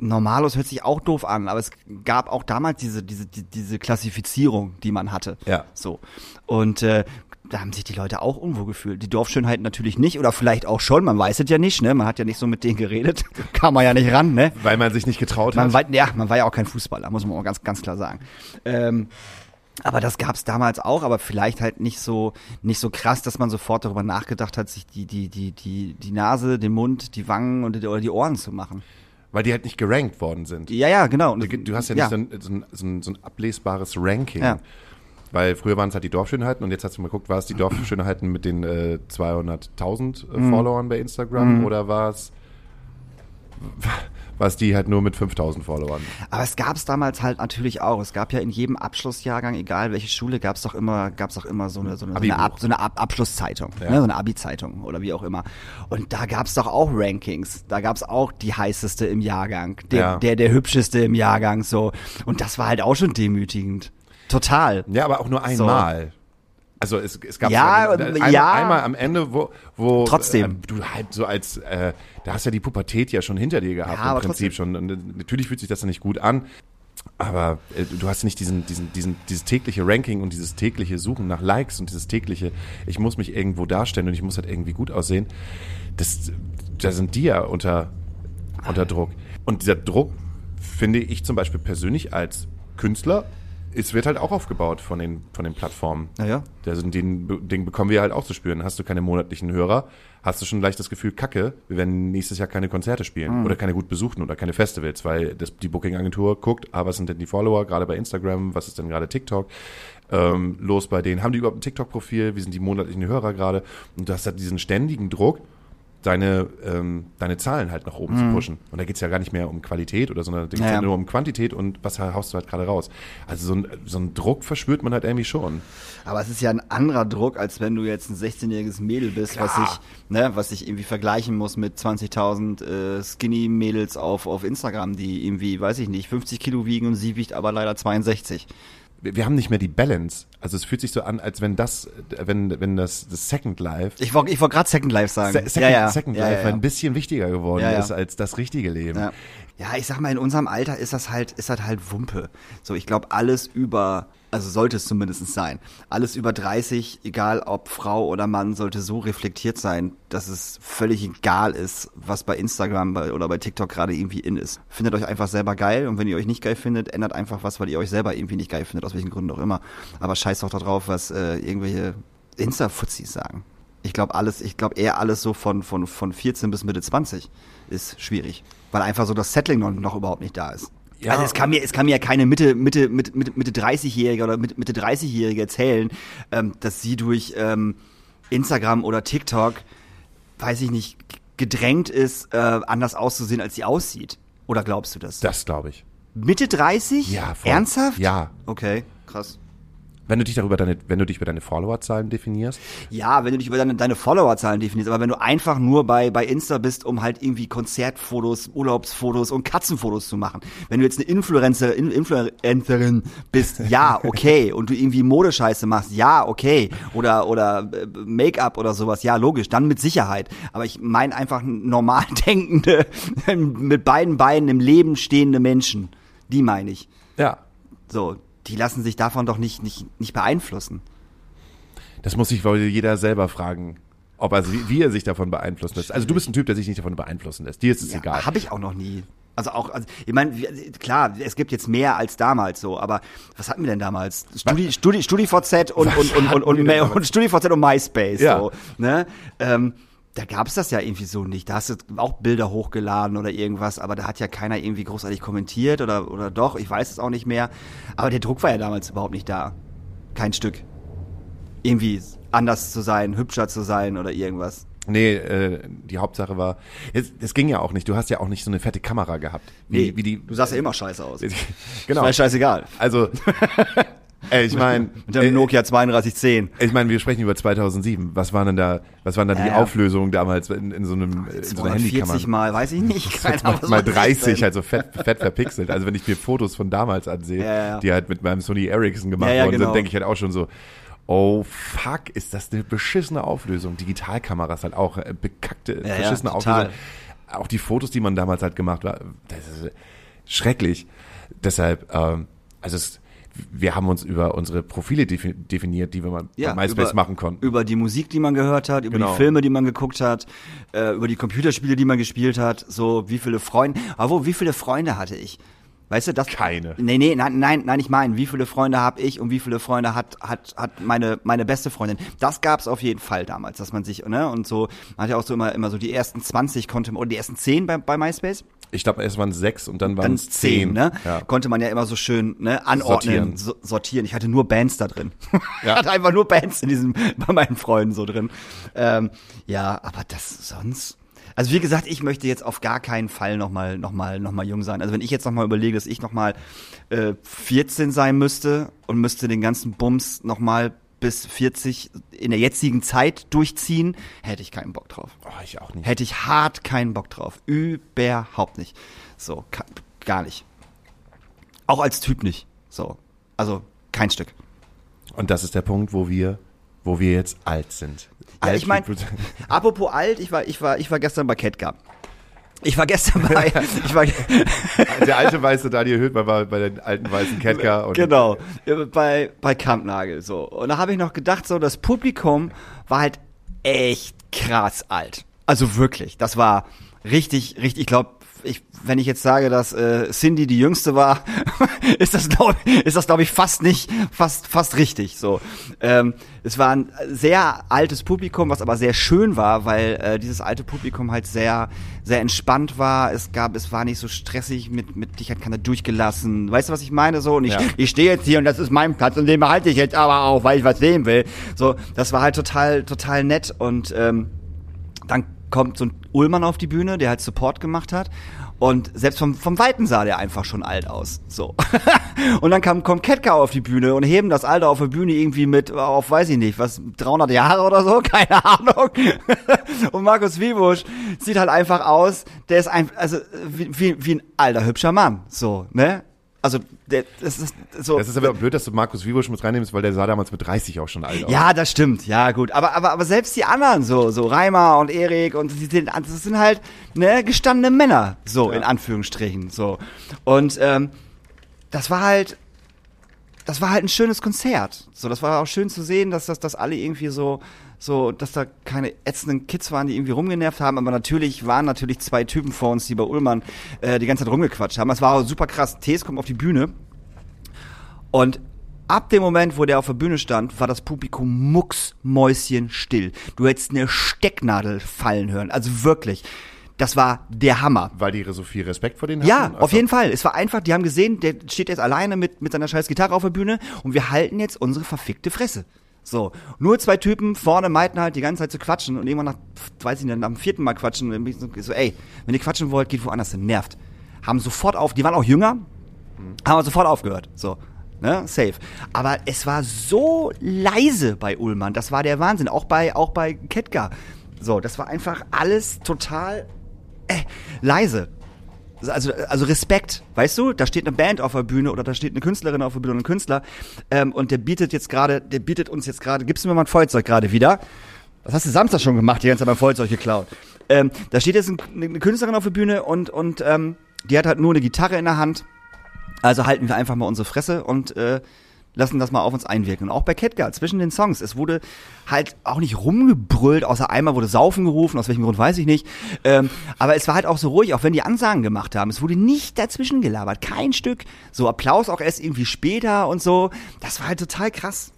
Normalos hört sich auch doof an, aber es gab auch damals diese, diese, die, diese Klassifizierung, die man hatte. Ja. So. Und äh, da haben sich die Leute auch unwohl gefühlt. Die Dorfschönheiten natürlich nicht, oder vielleicht auch schon, man weiß es ja nicht, ne? Man hat ja nicht so mit denen geredet. Kam man ja nicht ran, ne? weil man sich nicht getraut Man hat. war, ja, man war ja auch kein Fußballer, muss man auch ganz, ganz klar sagen. Ähm, aber das gab's damals auch, aber vielleicht halt nicht so nicht so krass, dass man sofort darüber nachgedacht hat, sich die die die die die Nase, den Mund, die Wangen und die, oder die Ohren zu machen. weil die halt nicht gerankt worden sind. Ja, ja, genau. Du, du hast ja nicht So, ein, so, ein, so, ein, so ein ablesbares Ranking. Ja. Weil früher waren es halt die Dorfschönheiten und jetzt hast du mal geguckt, war es die Dorfschönheiten mit den äh, 200.000 äh, Followern bei Instagram oder war es war es die halt nur mit 5.000 Followern? Aber es gab es damals halt natürlich auch. Es gab ja in jedem Abschlussjahrgang, egal welche Schule, gab es doch immer, gab es doch immer so eine, so eine, so eine, Ab, so eine Ab Abschlusszeitung, Ja. ne, so eine Abi-Zeitung oder wie auch immer. Und da gab es doch auch Rankings. Da gab es auch die heißeste im Jahrgang, der, Ja. der, der hübscheste im Jahrgang, so. Und das war halt auch schon demütigend. Total. Ja, aber auch nur einmal. Also es, es gab Ja, so und- einmal, ja. einmal am Ende, wo, wo Trotzdem. äh, du halt so als, äh, da hast ja die Pubertät ja schon hinter dir gehabt Ja, im Prinzip schon. Und äh, natürlich fühlt sich das dann nicht gut an. Aber äh, du hast nicht diesen, diesen, diesen, dieses tägliche Ranking und dieses tägliche Suchen nach Likes und dieses tägliche, ich muss mich irgendwo darstellen und ich muss halt irgendwie gut aussehen. Das, da sind die ja unter, unter Druck. Und dieser Druck finde ich zum Beispiel persönlich als Künstler, es wird halt auch aufgebaut von den, von den Plattformen. Naja. Also den Ding bekommen wir halt auch zu spüren. Hast du keine monatlichen Hörer, hast du schon leicht das Gefühl, kacke, wir werden nächstes Jahr keine Konzerte spielen oder keine gut besuchten oder keine Festivals, weil das, die Booking-Agentur guckt, ah, was sind denn die Follower, gerade bei Instagram, was ist denn gerade TikTok, ähm, los bei denen, haben die überhaupt ein TikTok-Profil, wie sind die monatlichen Hörer gerade und du hast halt diesen ständigen Druck, deine, ähm, deine Zahlen halt nach oben zu pushen. Und da geht's ja gar nicht mehr um Qualität oder, sondern da geht's Ja, ja, ja. nur um Quantität und was haust du halt gerade raus. Also so ein, so ein Druck verspürt man halt irgendwie schon. Aber es ist ja ein anderer Druck, als wenn du jetzt ein 16-jähriges Mädel bist, was sich, ne, was sich irgendwie vergleichen muss mit 20.000 äh, Skinny-Mädels auf, auf Instagram, die irgendwie, weiß ich nicht, 50 Kilo wiegen und sie wiegt aber leider 62. wir haben nicht mehr die Balance. Also es fühlt sich so an, als wenn das, wenn, wenn das, das Second Life, Ich wollte ich wollt gerade Second Life sagen. Se- Second, ja, ja. Second Life ja, ja. ein bisschen wichtiger geworden ist als das richtige Leben. Ja. ja, ich sag mal, in unserem Alter ist das halt, ist das halt Wumpe. So, ich glaube, alles über, also sollte es zumindest sein, alles über 30, egal ob Frau oder Mann, sollte so reflektiert sein, dass es völlig egal ist, was bei Instagram oder bei TikTok gerade irgendwie in ist. Findet euch einfach selber geil und wenn ihr euch nicht geil findet, ändert einfach was, weil ihr euch selber irgendwie nicht geil findet, aus welchen Gründen auch immer. Aber scheiß doch da drauf, was äh, irgendwelche Insta-Fuzis sagen. Ich glaube alles, ich glaube eher alles so von, von, von 14 bis Mitte 20 ist schwierig. Weil einfach so das Settling noch, noch überhaupt nicht da ist. Ja. also es kann mir, es kann mir ja keine Mitte, Mitte, Mitte, Mitte, Mitte 30-Jährige oder Mitte, Mitte 30-Jährige erzählen, ähm, dass sie durch ähm, Instagram oder TikTok, weiß ich nicht, gedrängt ist, äh, anders auszusehen, als sie aussieht. Oder glaubst du das? Das glaube ich. Mitte 30? Ja, voll. Ernsthaft? Ja. Okay, krass. Wenn du dich darüber deine, wenn du dich über deine Followerzahlen definierst, Ja, wenn du dich über deine, deine Followerzahlen definierst, aber wenn du einfach nur bei, bei Insta bist, um halt irgendwie Konzertfotos, Urlaubsfotos und Katzenfotos zu machen. Wenn du jetzt eine Influencer, In- Influencerin bist, ja, okay. Und du irgendwie Modescheiße machst, ja, okay. Oder, oder äh, Make-up oder sowas, ja, logisch, dann mit Sicherheit. Aber ich meine einfach normal denkende, mit beiden Beinen im Leben stehende Menschen. Die meine ich. ja, So, die lassen sich davon doch nicht, nicht, nicht beeinflussen. das muss sich wohl jeder selber fragen, ob er, wie, wie er sich davon beeinflussen lässt. Also du bist ein Typ, der sich nicht davon beeinflussen lässt. Dir ist es egal. Habe ich auch noch nie. Also auch, also ich meine, klar, es gibt jetzt mehr als damals so, aber was hatten wir denn damals? Studi, Studi, StudiVZ und, und, und, und, und, und, und StudiVZ und MySpace. Ja. So, ne? ähm, da gab es das ja irgendwie so nicht. Da hast du auch Bilder hochgeladen oder irgendwas, aber da hat ja keiner irgendwie großartig kommentiert oder, oder doch, ich weiß es auch nicht mehr. Aber der Druck war ja damals überhaupt nicht da. Kein Stück. Irgendwie anders zu sein, hübscher zu sein oder irgendwas. Nee, äh, die Hauptsache war, es, es ging ja auch nicht. Du hast ja auch nicht so eine fette Kamera gehabt. Wie, wie die, du sahst ja immer scheiße aus. genau. War scheißegal. Also, ey, ich meine, Mit dem Nokia 3210. ich meine, wir sprechen über 2007. Was waren denn da, was waren da die Ja, ja. Auflösungen damals in, in so einem, in so einer 240 Handykamera? mal, weiß ich nicht. Keine mal, Ahnung, mal soll das 30, denn? also fett, fett verpixelt. Also wenn ich mir Fotos von damals ansehe, Ja, ja. die halt mit meinem Sony Ericsson gemacht Ja, ja, worden genau. sind, denke ich halt auch schon so, oh fuck, ist das eine beschissene Auflösung. Digitalkameras halt auch, äh, bekackte, Ja, ja, beschissene total. Auflösung. Auch die Fotos, die man damals halt gemacht war, das ist schrecklich. Deshalb, ähm, also es, wir haben uns über unsere Profile defi- definiert, die wir mal bei MySpace über, machen konnten. Über die Musik, die man gehört hat, über Genau. die Filme, die man geguckt hat, äh, über die Computerspiele, die man gespielt hat, so wie viele Freunde, aber wo, wie viele Freunde hatte ich? Weißt du, das Keine. Nee, nee, nein, nein, nein, ich meine, wie viele Freunde habe ich und wie viele Freunde hat hat hat meine meine beste Freundin. Das gab's auf jeden Fall damals, dass man sich, ne, und so man hat ja auch so immer immer so die ersten 20 konnte oder die ersten 10 bei bei MySpace. Ich glaube, erst waren es sechs und dann waren es 10, zehn. ne? Ja. Konnte man ja immer so schön, ne, anordnen, Sortieren. So, sortieren. Ich hatte nur Bands da drin. Ja. Ich hatte einfach nur Bands in diesem bei meinen Freunden so drin. Ähm, ja, aber das sonst also wie gesagt, ich möchte jetzt auf gar keinen Fall nochmal noch mal, noch mal jung sein. Also wenn ich jetzt nochmal überlege, dass ich nochmal äh, 14 sein müsste und müsste den ganzen Bums nochmal bis 40 in der jetzigen Zeit durchziehen, hätte ich keinen Bock drauf. Oh, ich auch nicht. Hätte ich hart keinen Bock drauf. Überhaupt nicht. So, gar nicht. Auch als Typ nicht. So. Also, kein Stück. Und das ist der Punkt, wo wir, wo wir jetzt alt sind. Ja, Alt ich meine, apropos alt, ich war, ich war, ich war gestern bei Ketka. Ich war gestern bei, ich war, der alte weiße Daniel Höhtmann war bei den alten weißen Ketka. Genau, bei, bei Kampnagel, so. Und da habe ich noch gedacht, so, das Publikum war halt echt krass alt. Also wirklich, das war richtig, richtig, ich glaube, ich, wenn ich jetzt sage, dass äh, Cindy die jüngste war, ist das glaube ist das glaube ich fast nicht fast fast richtig so. Ähm, es war ein sehr altes Publikum, was aber sehr schön war, weil äh, dieses alte Publikum halt sehr sehr entspannt war. Es gab es war nicht so stressig mit mit dich hat keiner durchgelassen. Weißt du, was ich meine so? Und ich Ja. ich stehe jetzt hier und das ist mein Platz und den behalte ich jetzt aber auch, weil ich was sehen will. So, das war halt total total nett und ähm, dann kommt so ein Ullmann auf die Bühne, der halt Support gemacht hat. Und selbst vom, vom Weiten sah der einfach schon alt aus. So. und dann kam, kommt Ketka auf die Bühne und heben das Alter auf der Bühne irgendwie mit, auf weiß ich nicht, was, 300 Jahre oder so, keine Ahnung. und Markus Wiebusch sieht halt einfach aus, der ist ein, also, wie, wie, wie ein alter, hübscher Mann. So, ne? Also, der, das ist so. Das ist aber blöd, dass du Markus Wiebusch mit reinnimmst, weil der sah damals mit 30 auch schon alt aus. Ja, das stimmt. Ja, gut. Aber, aber, aber selbst die anderen, so, so Reimer und Erik und die sind, das sind halt, ne, gestandene Männer, so, in Anführungsstrichen, so. Und, ähm, das war halt, das war halt ein schönes Konzert. So, das war auch schön zu sehen, dass das, dass alle irgendwie so, so, dass da keine ätzenden Kids waren, die irgendwie rumgenervt haben, aber natürlich waren natürlich zwei Typen vor uns, die bei Ullmann äh, die ganze Zeit rumgequatscht haben. Das war super krass. Tees kommt auf die Bühne und ab dem Moment, wo der auf der Bühne stand, war das Publikum mucksmäuschen still. Du hättest eine Stecknadel fallen hören. Also wirklich. Das war der Hammer. Weil die so viel Respekt vor denen Ja, hatten? auf jeden Fall. Es war einfach, die haben gesehen, der steht jetzt alleine mit, mit seiner scheiß Gitarre auf der Bühne und wir halten jetzt unsere verfickte Fresse. So, nur zwei Typen vorne meinten halt die ganze Zeit zu quatschen und irgendwann nach, weiß ich nicht, dem vierten Mal quatschen, ich so, so, ey, wenn ihr quatschen wollt, geht woanders hin, nervt. Haben sofort auf, die waren auch jünger, haben sofort aufgehört, so, ne, safe. Aber es war so leise bei Ullmann, das war der Wahnsinn, auch bei, auch bei Ketka. So, das war einfach alles total äh, leise. Also, also Respekt, weißt du? Da steht eine Band auf der Bühne oder da steht eine Künstlerin auf der Bühne oder ein Künstler ähm, und der bietet jetzt gerade, der bietet uns jetzt gerade, gibst du mir mal ein Feuerzeug gerade wieder? Das hast du Samstag schon gemacht, die ganze Zeit mein Feuerzeug geklaut. Ähm, da steht jetzt ein, eine Künstlerin auf der Bühne und, und ähm, die hat halt nur eine Gitarre in der Hand. Also halten wir einfach mal unsere Fresse und äh, lassen das mal auf uns einwirken. Und auch bei Ketka, zwischen den Songs. Es wurde halt auch nicht rumgebrüllt, außer einmal wurde Saufen gerufen, aus welchem Grund weiß ich nicht. Ähm, aber es war halt auch so ruhig, auch wenn die Ansagen gemacht haben. Es wurde nicht dazwischen gelabert, kein Stück. So Applaus auch erst irgendwie später und so. Das war halt total krass.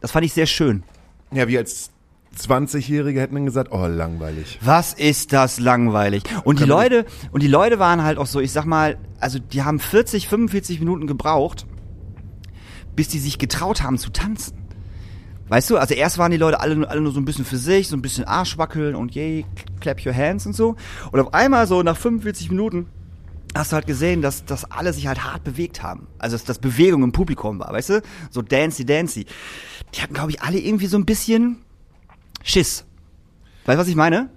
Das fand ich sehr schön. Ja, wir als 20-Jährige hätten dann gesagt, oh, langweilig. Was ist das langweilig? Und die Leute, und die Leute waren halt auch so, ich sag mal, also die haben 40, 45 Minuten gebraucht, bis die sich getraut haben zu tanzen. Weißt du, also erst waren die Leute alle, alle nur so ein bisschen für sich, so ein bisschen Arschwackeln und yay, clap your hands und so. Und auf einmal so nach 45 Minuten hast du halt gesehen, dass, dass alle sich halt hart bewegt haben. Also dass, dass Bewegung im Publikum war, weißt du? So dancy, dancy. Die hatten, glaube ich, alle irgendwie so ein bisschen Schiss. Weißt du, was ich meine?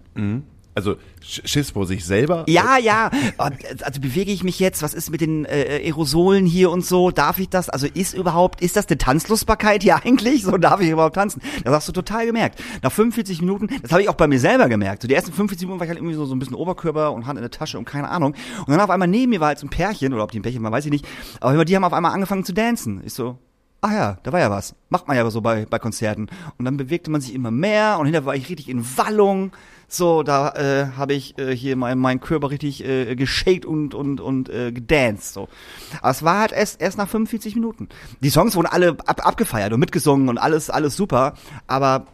Also Sch- Schiss vor sich selber. Ja, ja. Also bewege ich mich jetzt? Was ist mit den äh, Aerosolen hier und so? Darf ich das? Also ist überhaupt, ist das eine Tanzlustbarkeit hier eigentlich? So darf ich überhaupt tanzen? Das hast du total gemerkt. Nach 45 Minuten, das habe ich auch bei mir selber gemerkt. So die ersten 45 Minuten war ich halt irgendwie so, so ein bisschen Oberkörper und Hand in der Tasche und keine Ahnung. Und dann auf einmal neben mir war halt so ein Pärchen, oder ob die ein Pärchen war, weiß ich nicht. Aber die haben auf einmal angefangen zu dancen. Ich so, ach ja, da war ja was. Macht man ja so bei, bei Konzerten. Und dann bewegte man sich immer mehr und hinterher war ich richtig in Wallung. So, da äh, habe ich äh, hier meinen mein Körper richtig äh, geshakt und und und äh, gedanced. So, aber es war halt erst erst nach 45 Minuten. Die Songs wurden alle ab, abgefeiert und mitgesungen und alles alles super, aber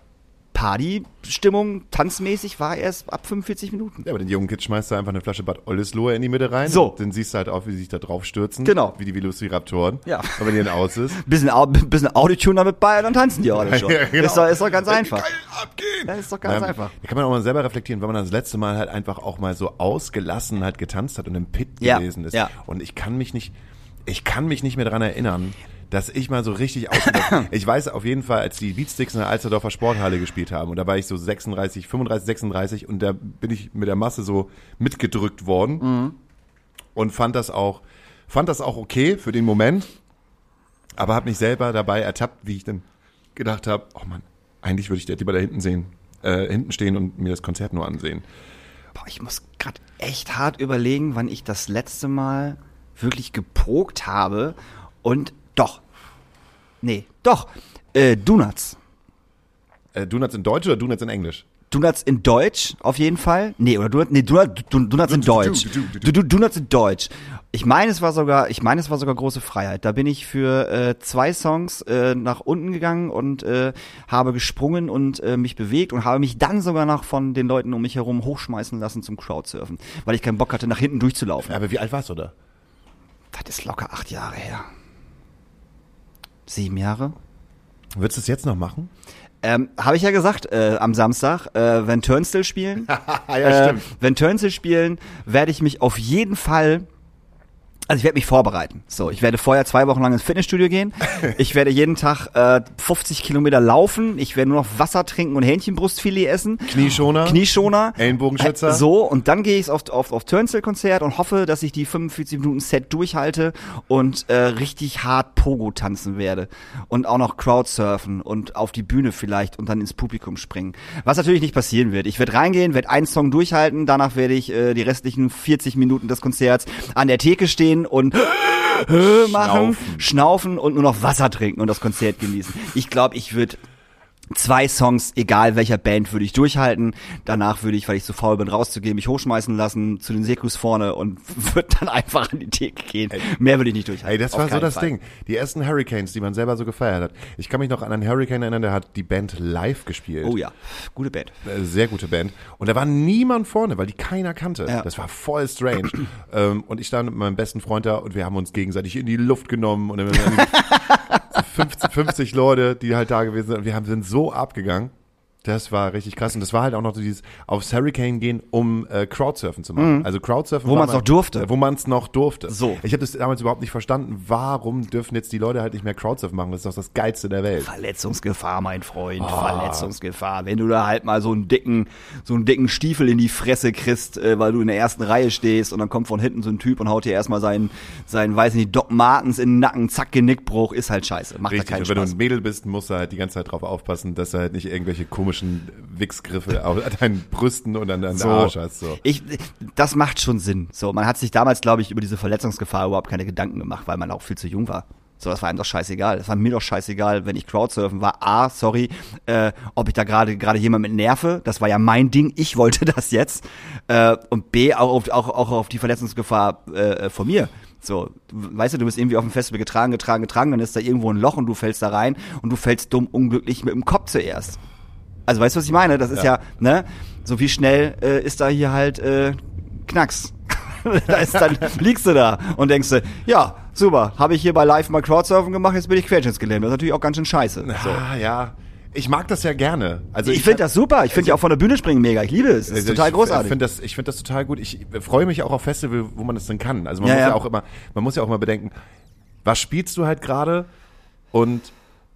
Party-Stimmung, tanzmäßig war erst ab 45 Minuten. Ja, aber den jungen Kids schmeißt du einfach eine Flasche Bad Oldesloe in die Mitte rein. So. Dann siehst du halt auch, wie sie sich da drauf stürzen. Genau. Wie die Velociraptoren. Ja. Und wenn die dann aus ist. Bisschen, Au- bisschen Autotune damit bei und dann tanzen die auch alle schon. Ja, genau. ist, doch, ist doch ganz einfach. Geil, abgehen. Ja, ist doch ganz Ähm, einfach. Da kann man auch mal selber reflektieren, wenn man das letzte Mal halt einfach auch mal so ausgelassen halt getanzt hat und im Pit Ja, gewesen ist. ja. Und ich kann mich nicht, ich kann mich nicht mehr dran erinnern, dass ich mal so richtig aus. ich weiß auf jeden Fall, als die Beatsticks in der Alsterdorfer Sporthalle gespielt haben und da war ich so 36, 35, 36 und da bin ich mit der Masse so mitgedrückt worden Mhm. und fand das auch, fand das auch okay für den Moment, aber habe mich selber dabei ertappt, wie ich dann gedacht habe, oh Mann, eigentlich würde ich lieber da hinten sehen, äh, hinten stehen und mir das Konzert nur ansehen. Boah, ich muss gerade echt hart überlegen, wann ich das letzte Mal wirklich geprobt habe und doch. Nee, doch. Äh, Donuts. Äh, Donuts in Deutsch oder Donuts in Englisch? Donuts in Deutsch auf jeden Fall. Nee, oder Donuts, nee, Donuts, Donuts in Deutsch. Donuts in Deutsch. Ich meine, es war sogar, ich meine, es war sogar große Freiheit. Da bin ich für äh, zwei Songs äh, nach unten gegangen und äh, habe gesprungen und äh, mich bewegt und habe mich dann sogar noch von den Leuten um mich herum hochschmeißen lassen zum Crowdsurfen, weil ich keinen Bock hatte, nach hinten durchzulaufen. Aber wie alt warst du da? Das ist locker acht Jahre her. Sieben Jahre? Würdest du es jetzt noch machen? Ähm, Habe ich ja gesagt, äh, am Samstag, äh, wenn Turnstill spielen, ja, äh, wenn Turnstill spielen, werde ich mich auf jeden Fall also ich werde mich vorbereiten. So, ich werde vorher zwei Wochen lang ins Fitnessstudio gehen. Ich werde jeden Tag äh, 50 Kilometer laufen. Ich werde nur noch Wasser trinken und Hähnchenbrustfilet essen. Knieschoner? Knieschoner. Ellenbogenschützer? Äh, So, und dann gehe ich auf, auf, auf Turnstill-Konzert und hoffe, dass ich die 45 Minuten Set durchhalte und äh, richtig hart Pogo tanzen werde. Und auch noch Crowdsurfen und auf die Bühne vielleicht und dann ins Publikum springen. Was natürlich nicht passieren wird. Ich werde reingehen, werde einen Song durchhalten, danach werde ich äh, die restlichen 40 Minuten des Konzerts an der Theke stehen und machen, Schnaufen. schnaufen und nur noch Wasser trinken und das Konzert genießen. Ich glaube, ich würde zwei Songs, egal welcher Band, würde ich durchhalten. Danach würde ich, weil ich zu faul bin, rauszugehen, mich hochschmeißen lassen zu den Sekus vorne und würde dann einfach an die Theke gehen. Mehr würde ich nicht durchhalten. Ey, das Auf war so das Fall. Ding. Die ersten Hurricanes, die man selber so gefeiert hat. Ich kann mich noch an einen Hurricane erinnern, der hat die Band live gespielt. Oh ja, gute Band. Äh, Sehr gute Band. Und da war niemand vorne, weil die keiner kannte. Ja. Das war voll strange. ähm, und ich stand mit meinem besten Freund da und wir haben uns gegenseitig in die Luft genommen. Und dann so 50, 50 Leute, die halt da gewesen sind. Wir haben, sind so abgegangen. Das war richtig krass. Und das war halt auch noch so dieses aufs Hurricane gehen, um äh, Crowdsurfen zu machen. Also Crowdsurfen. Mhm. Wo man's mal- noch durfte. Wo man es noch durfte. So. Ich habe das damals überhaupt nicht verstanden. Warum dürfen jetzt die Leute halt nicht mehr Crowdsurfen machen? Das ist doch das Geilste der Welt. Verletzungsgefahr, mein Freund. Ah. Verletzungsgefahr. Wenn du da halt mal so einen dicken, so einen dicken Stiefel in die Fresse kriegst, äh, weil du in der ersten Reihe stehst und dann kommt von hinten so ein Typ und haut dir erstmal seinen, seinen, weiß nicht, Doc Martens in den Nacken, zack, Genickbruch, ist halt scheiße. Macht Richtig, da keinen und wenn du ein Mädel bist, musst du halt die ganze Zeit drauf aufpassen, dass du halt nicht irgendwelche komischen Wichsgriffe auf deinen Brüsten und an deinem So. Arsch hast. So. Ich, das macht schon Sinn. So, man hat sich damals, glaube ich, über diese Verletzungsgefahr überhaupt keine Gedanken gemacht, weil man auch viel zu jung war. So, das war einem doch scheißegal. Das war mir doch scheißegal, wenn ich Crowdsurfen war. A, sorry, äh, ob ich da gerade gerade jemand mit nerve. Das war ja mein Ding. Ich wollte das jetzt. Äh, und B, auch auf, auch, auch auf die Verletzungsgefahr äh, von mir. So, weißt du, du bist irgendwie auf dem Festival getragen, getragen, getragen, dann ist da irgendwo ein Loch und du fällst da rein und du fällst dumm unglücklich mit dem Kopf zuerst. Also weißt du, was ich meine? Das ist ja, ne? So wie schnell äh, ist da hier halt äh, Knacks. da ist dann liegst du da und denkst du, ja, super, habe ich hier bei Live mal Crowdsurfen gemacht, jetzt bin ich querschnittsgelähmt. Das ist natürlich auch ganz schön scheiße. So. Ah, ja. Ich mag das ja gerne. Also Ich finde das super. Ich finde ja auch von der Bühne springen mega. Ich liebe es. Das ist Also total ich großartig. Find das, ich finde das total gut. Ich freue mich auch auf Festival, wo man das dann kann. Also man Ja, muss ja. ja. auch immer, man muss ja auch immer bedenken, was spielst du halt gerade und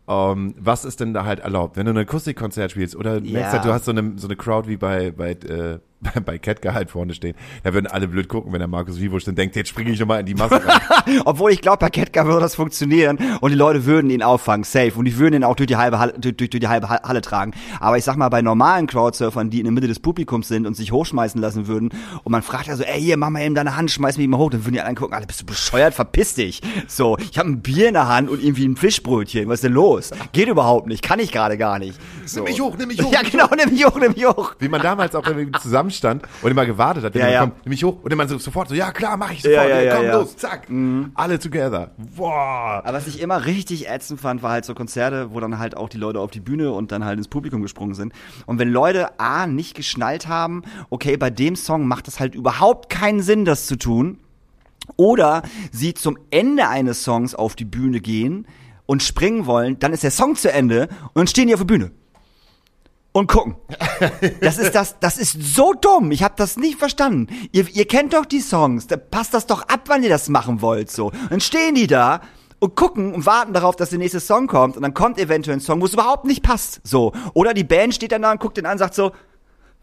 ähm, was ist denn da halt erlaubt? Wenn du ein Akustikkonzert spielst oder merkst Ja. halt, du hast so eine, so eine Crowd wie bei, bei äh, bei, bei Ketka halt vorne stehen, da würden alle blöd gucken, wenn der Markus Vivusch dann denkt, jetzt springe ich nochmal in die Masse rein. Obwohl ich glaube, bei Ketka würde das funktionieren und die Leute würden ihn auffangen, safe. Und die würden ihn auch durch die halbe Halle, durch, durch die halbe Halle tragen. Aber ich sag mal, bei normalen Crowdsurfern, die in der Mitte des Publikums sind und sich hochschmeißen lassen würden und man fragt ja so, ey, hier, mach mal eben deine Hand, schmeiß mich mal hoch, dann würden die alle angucken, Alter, bist du bescheuert, verpiss dich. So, ich habe ein Bier in der Hand und irgendwie ein Fischbrötchen, was ist denn los? Geht überhaupt nicht, kann ich gerade gar nicht. So. Nimm mich hoch, nimm mich hoch, Ja, genau, nimm mich hoch, nimm mich hoch. Wie man damals auch irgendwie zusammenstand und immer gewartet hat, Ja, ja. kommt, nimm mich hoch und man so sofort so, ja klar, mach ich sofort, Ja, ja, komm. Mhm. los, zack. Alle together. Boah. Aber was ich immer richtig ätzend fand, war halt so Konzerte, wo dann halt auch die Leute auf die Bühne und dann halt ins Publikum gesprungen sind. Und wenn Leute A nicht geschnallt haben, okay, bei dem Song macht es halt überhaupt keinen Sinn, das zu tun. Oder sie zum Ende eines Songs auf die Bühne gehen und springen wollen, dann ist der Song zu Ende und dann stehen die auf der Bühne. Und gucken. Das ist das, das ist so dumm. Ich habe das nicht verstanden. Ihr, ihr kennt doch die Songs. Da passt das doch ab, wann ihr das machen wollt. So. Und dann stehen die da und gucken und warten darauf, dass der nächste Song kommt. Und dann kommt eventuell ein Song, wo es überhaupt nicht passt. So. Oder die Band steht dann da und guckt den an und sagt so,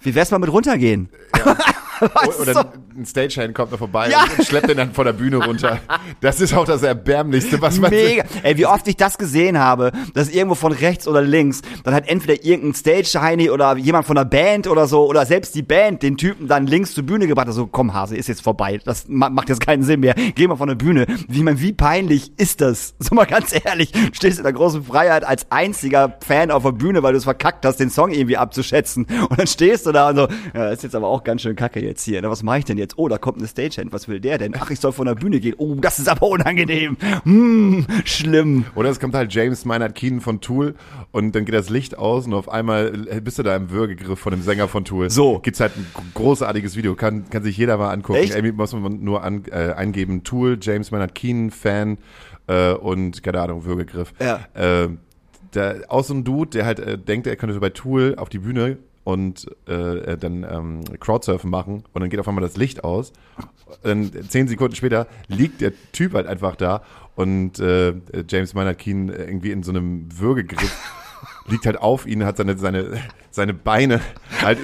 wie wär's mal mit runtergehen? Weißt Oder du? ein Stagehand kommt da vorbei Ja. und schleppt den dann von der Bühne runter. Das ist auch das Erbärmlichste, was man Mega. Ey, wie oft ich das gesehen habe, dass irgendwo von rechts oder links dann halt entweder irgendein Stage-Heini oder jemand von der Band oder so oder selbst die Band den Typen dann links zur Bühne gebracht hat. So, komm Hase, ist jetzt vorbei. Das ma macht jetzt keinen Sinn mehr. Geh mal von der Bühne. Wie, man, wie peinlich ist das? So mal ganz ehrlich. Du stehst in der großen Freiheit als einziger Fan auf der Bühne, weil du es verkackt hast, den Song irgendwie abzuschätzen. Und dann stehst du da und so, ja, ist jetzt aber auch ganz schön kacke jetzt hier. Na, was mache ich denn jetzt? Oh, da kommt eine Stagehand. Was will der denn? Ach, ich soll von der Bühne gehen. Oh, das ist aber unangenehm. Hm, schlimm. Oder es kommt halt James Meinert Keenan von Tool und dann geht das Licht aus und auf einmal bist du da im Würgegriff von dem Sänger von Tool. So. Gibt's halt ein großartiges Video, kann, kann sich jeder mal angucken. Echt? Irgendwie muss man nur an, äh, eingeben, Tool, James Meinert Keenan, Fan äh, und, keine Ahnung, Würgegriff. Ja. Äh, der, aus so ein Dude, der halt äh, denkt, er könnte so bei Tool auf die Bühne und äh, dann ähm, Crowdsurfen machen und dann geht auf einmal das Licht aus. Dann zehn Sekunden später liegt der Typ halt einfach da und äh, James Maynard Keen irgendwie in so einem Würgegriff liegt halt auf ihn, hat seine seine seine Beine halt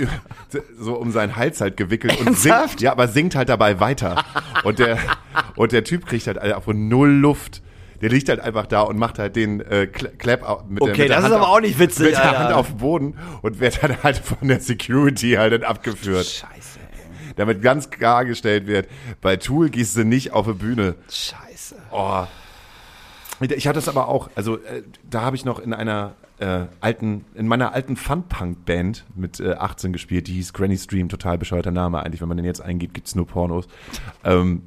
so um seinen Hals halt gewickelt und Ernsthaft? singt, ja, aber singt halt dabei weiter. Und der und der Typ kriegt halt einfach null Luft. Der liegt halt einfach da und macht halt den äh, Cla- Clap mit der, Okay, der das Hand ist aber auf, auch nicht witzig, Mit der Alter. Hand auf dem Boden und wird dann halt von der Security halt dann abgeführt. Scheiße, Damit ganz klargestellt wird, bei Tool gehst du nicht auf eine Bühne. Scheiße. Oh. Ich hatte das aber auch, also äh, da habe ich noch in einer äh, alten, in meiner alten Fun-Punk-Band mit äh, 18 gespielt, die hieß Granny Stream, total bescheuerter Name eigentlich, wenn man den jetzt eingibt, gibt's nur Pornos. Ähm,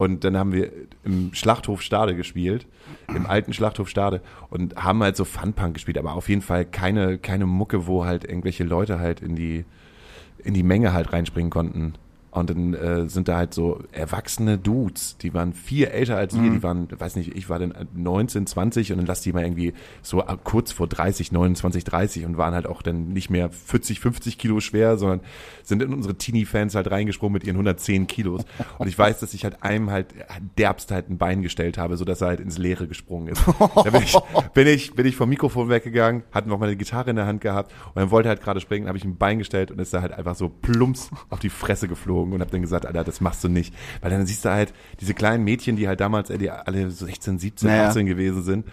und dann haben wir im Schlachthof Stade gespielt, im alten Schlachthof Stade und haben halt so Fun-Punk gespielt, aber auf jeden Fall keine, keine Mucke, wo halt irgendwelche Leute halt in die, in die Menge halt reinspringen konnten. Und dann äh, sind da halt so erwachsene Dudes, die waren viel älter als wir, die waren, weiß nicht, ich war dann 19, 20 und dann lass die mal irgendwie so kurz vor 30, 29, 30 und waren halt auch dann nicht mehr 40, 50 Kilo schwer, sondern sind in unsere Teenie-Fans halt reingesprungen mit ihren 110 Kilos. Und ich weiß, dass ich halt einem halt derbst halt ein Bein gestellt habe, sodass er halt ins Leere gesprungen ist. Da bin ich, bin ich, bin ich vom Mikrofon weggegangen, hatte noch meine Gitarre in der Hand gehabt und dann wollte er halt gerade springen, habe ich ihm ein Bein gestellt und ist da halt einfach so plumps auf die Fresse geflogen und habe dann gesagt, Alter, das machst du nicht. Weil dann siehst du halt diese kleinen Mädchen, die halt damals äh, alle so 16, 17, Naja. 18 gewesen sind.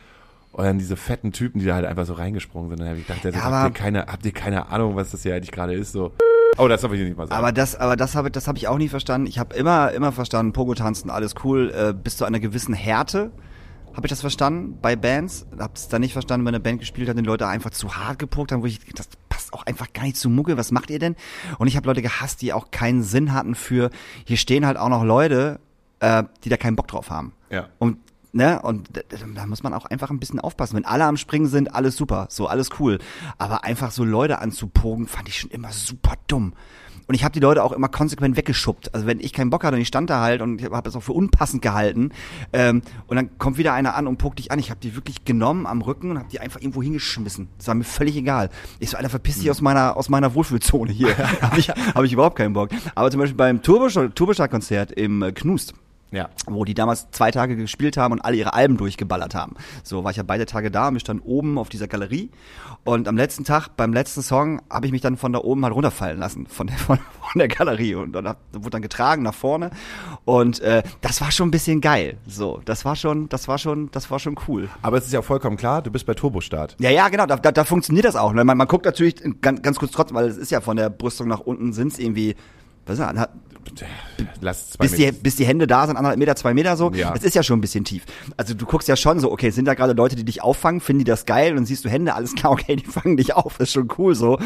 Und dann diese fetten Typen, die da halt einfach so reingesprungen sind. Dann habe ich gedacht, Ja, habt, ihr keine, habt ihr keine Ahnung, was das hier eigentlich gerade ist? So. Oh, das darf ich nicht mal sagen. Aber das, aber das habe, das habe ich auch nie verstanden. Ich habe immer, immer verstanden, Pogo tanzen, alles cool, äh, bis zu einer gewissen Härte. Habe ich das verstanden bei Bands? Hab's dann nicht verstanden, wenn eine Band gespielt hat und die Leute einfach zu hart gepokt haben, wo ich, das passt auch einfach gar nicht zu Mucke. Was macht ihr denn? Und ich habe Leute gehasst, die auch keinen Sinn hatten für, hier stehen halt auch noch Leute, äh, die da keinen Bock drauf haben. Ja. Und Ne? Und da, da muss man auch einfach ein bisschen aufpassen. Wenn alle am Springen sind, alles super, so alles cool. Aber einfach so Leute anzupogen, fand ich schon immer super dumm. Und ich habe die Leute auch immer konsequent weggeschubbt. Also wenn ich keinen Bock hatte und ich stand da halt und ich habe das auch für unpassend gehalten ähm, und dann kommt wieder einer an und pokt dich an. Ich habe die wirklich genommen am Rücken und habe die einfach irgendwo hingeschmissen. Das war mir völlig egal. Ich so, Alter, verpiss dich aus meiner aus meiner Wohlfühlzone hier. habe ich, hab ich überhaupt keinen Bock. Aber zum Beispiel beim Turboschlag-Konzert im äh, Knust, Ja. wo die damals zwei Tage gespielt haben und alle ihre Alben durchgeballert haben. So war ich ja beide Tage da, mich dann oben auf dieser Galerie und am letzten Tag, beim letzten Song, habe ich mich dann von da oben halt runterfallen lassen, von der, von, von der Galerie und dann hab, wurde dann getragen nach vorne und äh, das war schon ein bisschen geil. So, das war schon, das war schon, das war schon cool. Aber es ist ja vollkommen klar, du bist bei Turbostart. Ja, ja, genau, da, da, da funktioniert das auch. Man, man guckt natürlich ganz, ganz kurz trotzdem, weil es ist ja von der Brüstung nach unten sind es irgendwie, was ist das, Lass zwei bis die, bis die Hände da sind, anderthalb Meter, zwei Meter so. Ja. Das ist ja schon ein bisschen tief. Also du guckst ja schon so, okay, sind da gerade Leute, die dich auffangen, finden die das geil und siehst du Hände, alles klar, okay, die fangen dich auf, das ist schon cool so.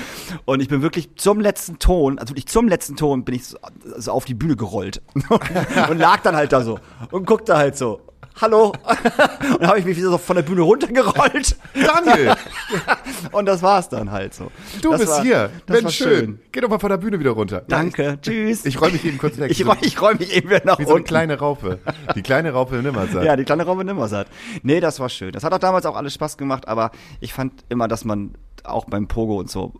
Und ich bin wirklich zum letzten Ton, also wirklich zum letzten Ton bin ich so, so auf die Bühne gerollt und lag dann halt da so und guckte halt so. Hallo. Und habe ich mich wieder so von der Bühne runtergerollt. Daniel, Und das war's dann halt so. du das bist war, hier. Das Mensch, war schön. schön. Geh doch mal von der Bühne wieder runter. Danke. Tschüss. Ich räume mich eben kurz weg. Ich, räum- ich räume mich eben wieder nach Wie so eine unten. kleine Raupe. Die kleine Raupe Nimmersatt. Ja, die kleine Robin Nimmersatt. Nee, das war schön. Das hat auch damals auch alles Spaß gemacht, aber ich fand immer, dass man auch beim Pogo und so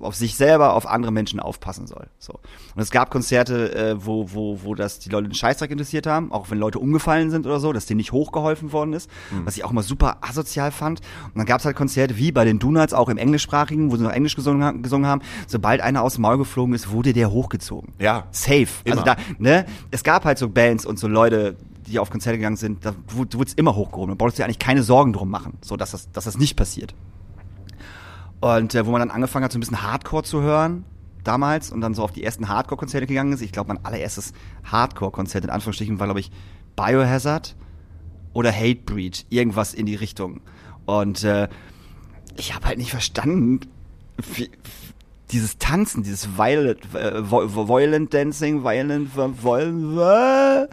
auf, sich selber, auf andere Menschen aufpassen soll. So. Und es gab Konzerte, äh, wo, wo, wo das die Leute den Scheißdreck interessiert haben, auch wenn Leute umgefallen sind oder so, dass denen nicht hochgeholfen worden ist, was ich auch mal super asozial fand. Und dann gab es halt Konzerte wie bei den Donuts, auch im Englischsprachigen, wo sie noch Englisch gesungen, gesungen haben. Sobald einer aus dem Maul geflogen ist, wurde der hochgezogen. Ja. Safe. Also Immer. da, ne, es gab halt so Bands und so Leute, die auf Konzerte gegangen sind, da wurde es immer hochgehoben. Da brauchst du dir eigentlich keine Sorgen drum machen, so dass das, dass das nicht passiert. Und äh, wo man dann angefangen hat, so ein bisschen Hardcore zu hören, damals, und dann so auf die ersten Hardcore-Konzerte gegangen ist. Ich glaube, mein allererstes Hardcore-Konzert in Anführungsstrichen war, glaube ich, Biohazard oder Hatebreed, irgendwas in die Richtung. Und äh, ich habe halt nicht verstanden, wie, dieses Tanzen, dieses Violent, äh, Violent Dancing, Violent, Violent,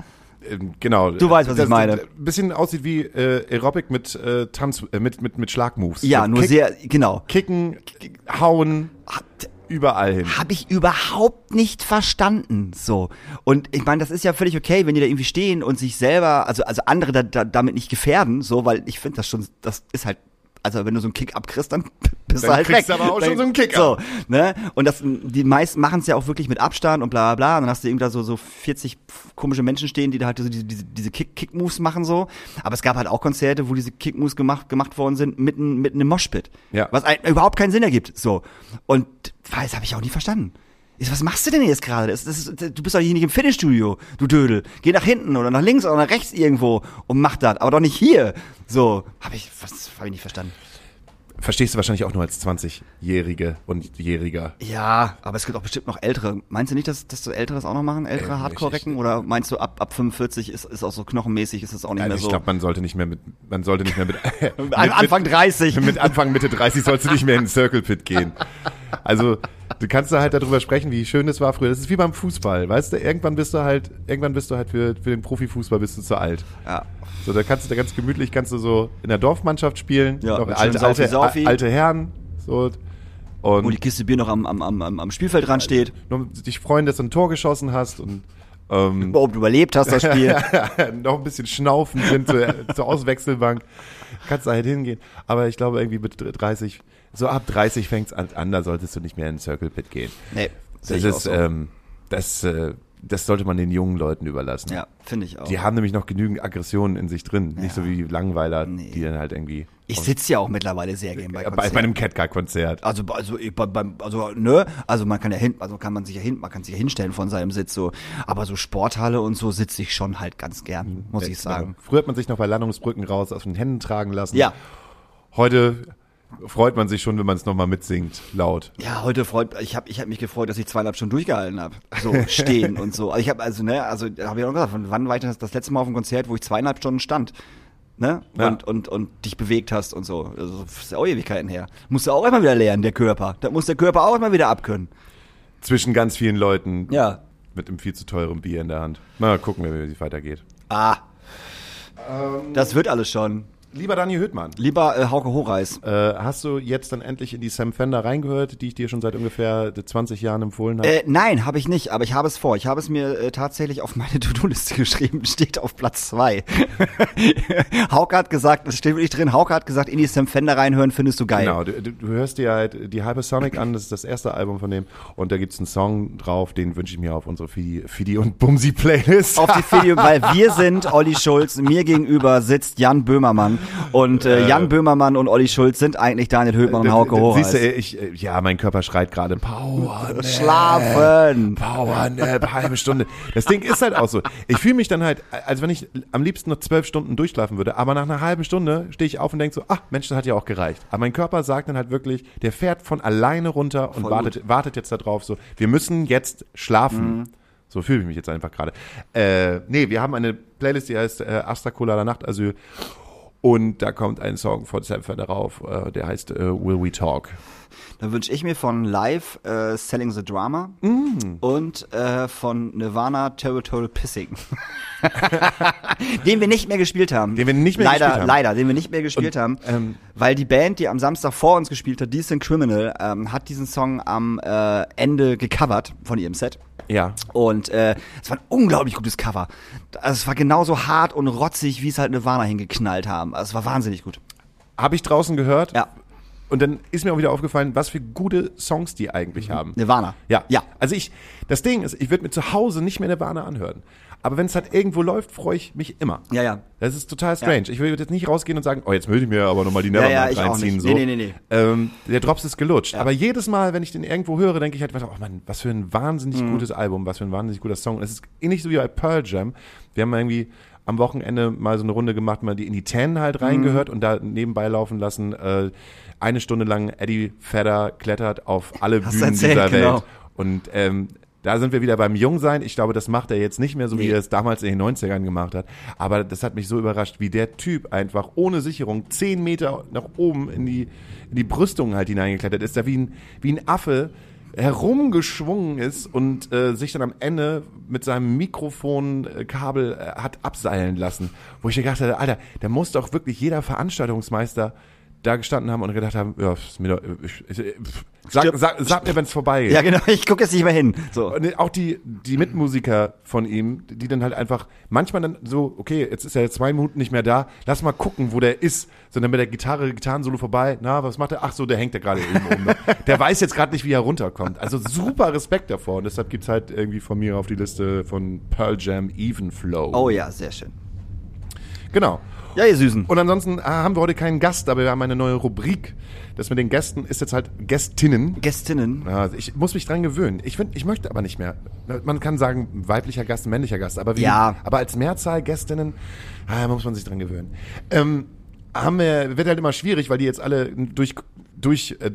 Genau. Du weißt, was ich meine. Ein bisschen aussieht wie äh, Aerobic mit äh, Tanz, äh, mit, mit, mit Schlagmoves. ja, So nur Kick, sehr, genau. Kicken, hauen, überall hin. habe ich überhaupt nicht verstanden. So. Und ich meine, das ist ja völlig okay, wenn die da irgendwie stehen und sich selber, also, also andere da, da, damit nicht gefährden, so, weil ich finde das schon, das ist halt, also wenn du so einen Kick abkriegst, dann bist Dann du halt kriegst weg. du aber auch Dann- schon so einen Kick So, ab. ne? Und das, die meisten machen es ja auch wirklich mit Abstand und bla bla bla. Und dann hast du irgendwie da so, so 40 komische Menschen stehen, die da halt so diese, diese, diese Kick, Kick-Moves machen so. Aber es gab halt auch Konzerte, wo diese Kick-Moves gemacht, gemacht worden sind, mitten, mitten im Moshpit. Ja. Was überhaupt keinen Sinn ergibt. So. Und das habe ich auch nie verstanden. Ich so, was machst du denn jetzt gerade? Das, das du bist doch hier nicht im Fitnessstudio, du Dödel. Geh nach hinten oder nach links oder nach rechts irgendwo und mach das, aber doch nicht hier. So, habe ich, was habe ich nicht verstanden. Verstehst du wahrscheinlich auch nur als 20-Jährige und Jähriger. Ja, aber es gibt auch bestimmt noch ältere. Meinst du nicht, dass, dass du ältere das auch noch machen? Ältere Äh, Hardcore-Recken? Oder meinst du, ab, ab 45 ist, ist auch so knochenmäßig, ist es auch nicht Also mehr ich so? glaube, man sollte nicht mehr mit, man sollte nicht mehr mit, mit, An- Anfang 30. Mit, mit Anfang Mitte 30 sollst du nicht mehr in den Circle Pit gehen. Also, du kannst da halt darüber sprechen, wie schön es war früher. Das ist wie beim Fußball, weißt du? Irgendwann bist du halt, irgendwann bist du halt für, für den Profifußball bist du zu alt. ja. So, da kannst du da ganz gemütlich, kannst du so in der Dorfmannschaft spielen. Ja, noch alte, schönem alte, Saufi-Saufi. alte Herren. So. Und Wo die Kiste Bier noch am, am, am, am am Spielfeldrand steht. nur dich freuen, dass du ein Tor geschossen hast und ähm, Ob du überlebt hast, das Spiel. noch ein bisschen schnaufen sind zur, zur Auswechselbank. Kannst da halt hingehen. Aber ich glaube, irgendwie mit 30, so ab 30 fängt's an, an, da solltest du nicht mehr in den Circle Pit gehen. nee, Das ist, so. ähm, das, äh, das sollte man den jungen Leuten überlassen. ja, finde ich auch. Die haben nämlich noch genügend Aggressionen in sich drin. Nicht so wie die Langweiler, Nee. die dann halt irgendwie. ich sitze ja auch mittlerweile sehr gerne bei bei, bei Konzerten. einem Catcar-Konzert. Also, also, bei- also, ne, also man kann ja hin, also kann man sich ja hin, man kann sich ja hinstellen von seinem Sitz so, aber so Sporthalle und so sitze ich schon halt ganz gern, muss ich sagen. Früher hat man sich noch bei Landungsbrücken raus aus den Händen tragen lassen. Ja, Heute freut man sich schon, wenn man es nochmal mitsingt, laut. ja, heute freut, ich habe, ich habe mich gefreut, dass ich zweieinhalb Stunden durchgehalten habe, so stehen und so. Also ich habe, also ne, also habe ich auch gesagt, von wann war ich das, das letzte Mal auf einem Konzert, wo ich zweieinhalb Stunden stand? Ne? Ja. Und, und, und dich bewegt hast und so. Also, das ist ja auch Ewigkeiten her. Musst du auch immer wieder lernen, der Körper. Da muss der Körper auch immer wieder abkönnen. Zwischen ganz vielen Leuten. Ja. Mit einem viel zu teuren Bier in der Hand. Mal gucken, wie es weitergeht. Ah. Das wird alles schon. Lieber Daniel Hüttmann, Lieber äh, Hauke Horeis. äh, hast du jetzt dann endlich in die Sam Fender reingehört, die ich dir schon seit ungefähr 20 Jahren empfohlen habe? Äh, nein, habe ich nicht, aber ich habe es vor. Ich habe es mir äh, tatsächlich auf meine To-Do-Liste geschrieben. Steht auf Platz zwei. Hauke hat gesagt, es steht wirklich drin, Hauke hat gesagt, in die Sam Fender reinhören findest du geil. Genau, du, du du hörst dir halt die Hypersonic an, das ist das erste Album von dem und da gibt's einen Song drauf, den wünsche ich mir auf unsere Fidi, Fidi und Bumsi Playlist. Auf die Video, weil wir sind Olli Schulz, mir gegenüber sitzt Jan Böhmermann und äh, Jan Böhmermann und Olli Schulz sind eigentlich Daniel Höhmann und Hauke Siehst du, ich, äh, ja, mein Körper schreit gerade Power. Schlafen. Powernap, halbe Stunde. Das Ding ist halt auch so. Ich fühle mich dann halt, als wenn ich am liebsten noch zwölf Stunden durchschlafen würde, aber nach einer halben Stunde stehe ich auf und denke so, ach Mensch, das hat ja auch gereicht. Aber mein Körper sagt dann halt wirklich, der fährt von alleine runter und Voll wartet, wartet jetzt darauf so, wir müssen jetzt schlafen. Mhm. So fühle ich mich jetzt einfach gerade. Äh, nee, wir haben eine Playlist, die heißt äh, Astra Colada Nachtasyl. Und da kommt ein Song von Sam Fender rauf, äh, der heißt äh, Will We Talk. Da wünsche ich mir von Live äh, Selling the Drama Mm. und äh, von Nirvana Territorial Pissing. den wir nicht mehr gespielt haben. Den wir nicht mehr leider, gespielt haben. Leider, den wir nicht mehr gespielt haben. ähm, weil die Band, die am Samstag vor uns gespielt hat, Decent Criminal, ähm, hat diesen Song am äh, Ende gecovert von ihrem Set. Ja. Und äh, es war ein unglaublich gutes Cover. Also es war genauso hart und rotzig, wie es halt Nirvana hingeknallt haben. Also es war wahnsinnig gut. Habe ich draußen gehört. Ja. Und dann ist mir auch wieder aufgefallen, was für gute Songs die eigentlich haben. Nirvana. Ja. Ja. Also ich, das Ding ist, ich würde mir zu Hause nicht mehr Nirvana anhören. Aber wenn es halt irgendwo läuft, freue ich mich immer. Ja, ja. Das ist total strange. Ich würde jetzt nicht rausgehen und sagen, oh, jetzt möchte ich mir aber nochmal die Nevermind ja, auch reinziehen. So. Nee, nee, nee, nee. Ähm, der Drops ist gelutscht. Aber jedes Mal, wenn ich den irgendwo höre, denke ich halt, oh Mann, was für ein wahnsinnig Mhm. gutes Album, was für ein wahnsinnig guter Song. Es ist ähnlich so wie bei Pearl Jam. Wir haben irgendwie am Wochenende mal so eine Runde gemacht, mal die in die Ten halt reingehört Mhm. und da nebenbei laufen lassen. Äh, eine Stunde lang Eddie Vedder klettert auf alle Hast Bühnen erzählt, dieser genau. Welt. Und ähm, da sind wir wieder beim Jungsein. Ich glaube, das macht er jetzt nicht mehr so, wie Nee. er es damals in den 90ern gemacht hat. Aber das hat mich so überrascht, wie der Typ einfach ohne Sicherung zehn Meter nach oben in die, in die Brüstung halt hineingeklettert ist. Da wie ein, wie ein Affe herumgeschwungen ist und äh, sich dann am Ende mit seinem Mikrofonkabel äh, hat abseilen lassen. Wo ich gedacht hatte, Alter, da muss doch wirklich jeder Veranstaltungsmeister da gestanden haben und gedacht haben, ja, ist mir doch, ich, ich, pff, sag, sag, sag mir, wenn es vorbei ist. Ja, genau. Ich gucke jetzt nicht mehr hin. So. Und auch die, die Mitmusiker von ihm, die dann halt einfach manchmal dann so, okay, jetzt ist er zwei Minuten nicht mehr da, lass mal gucken, wo der ist. So dann mit der Gitarre, Gitarrensolo vorbei, na, was macht er? Ach so, der hängt ja gerade eben oben. noch. Der weiß jetzt gerade nicht, wie er runterkommt. Also super Respekt davor. Und deshalb gibt's halt irgendwie von mir auf die Liste von Pearl Jam Even Flow. Oh ja, sehr schön. Genau. Ja, ihr Süßen. Und ansonsten äh, haben wir heute keinen Gast, aber wir haben eine neue Rubrik. Das mit den Gästen ist jetzt halt Gästinnen. Gästinnen. Ja, ich muss mich dran gewöhnen. Ich finde, ich möchte aber nicht mehr. Man kann sagen, weiblicher Gast, männlicher Gast, aber wie, Ja. aber als Mehrzahl Gästinnen, ah, muss man sich dran gewöhnen. Ähm, haben wir, wird halt immer schwierig, weil die jetzt alle durch, durch äh,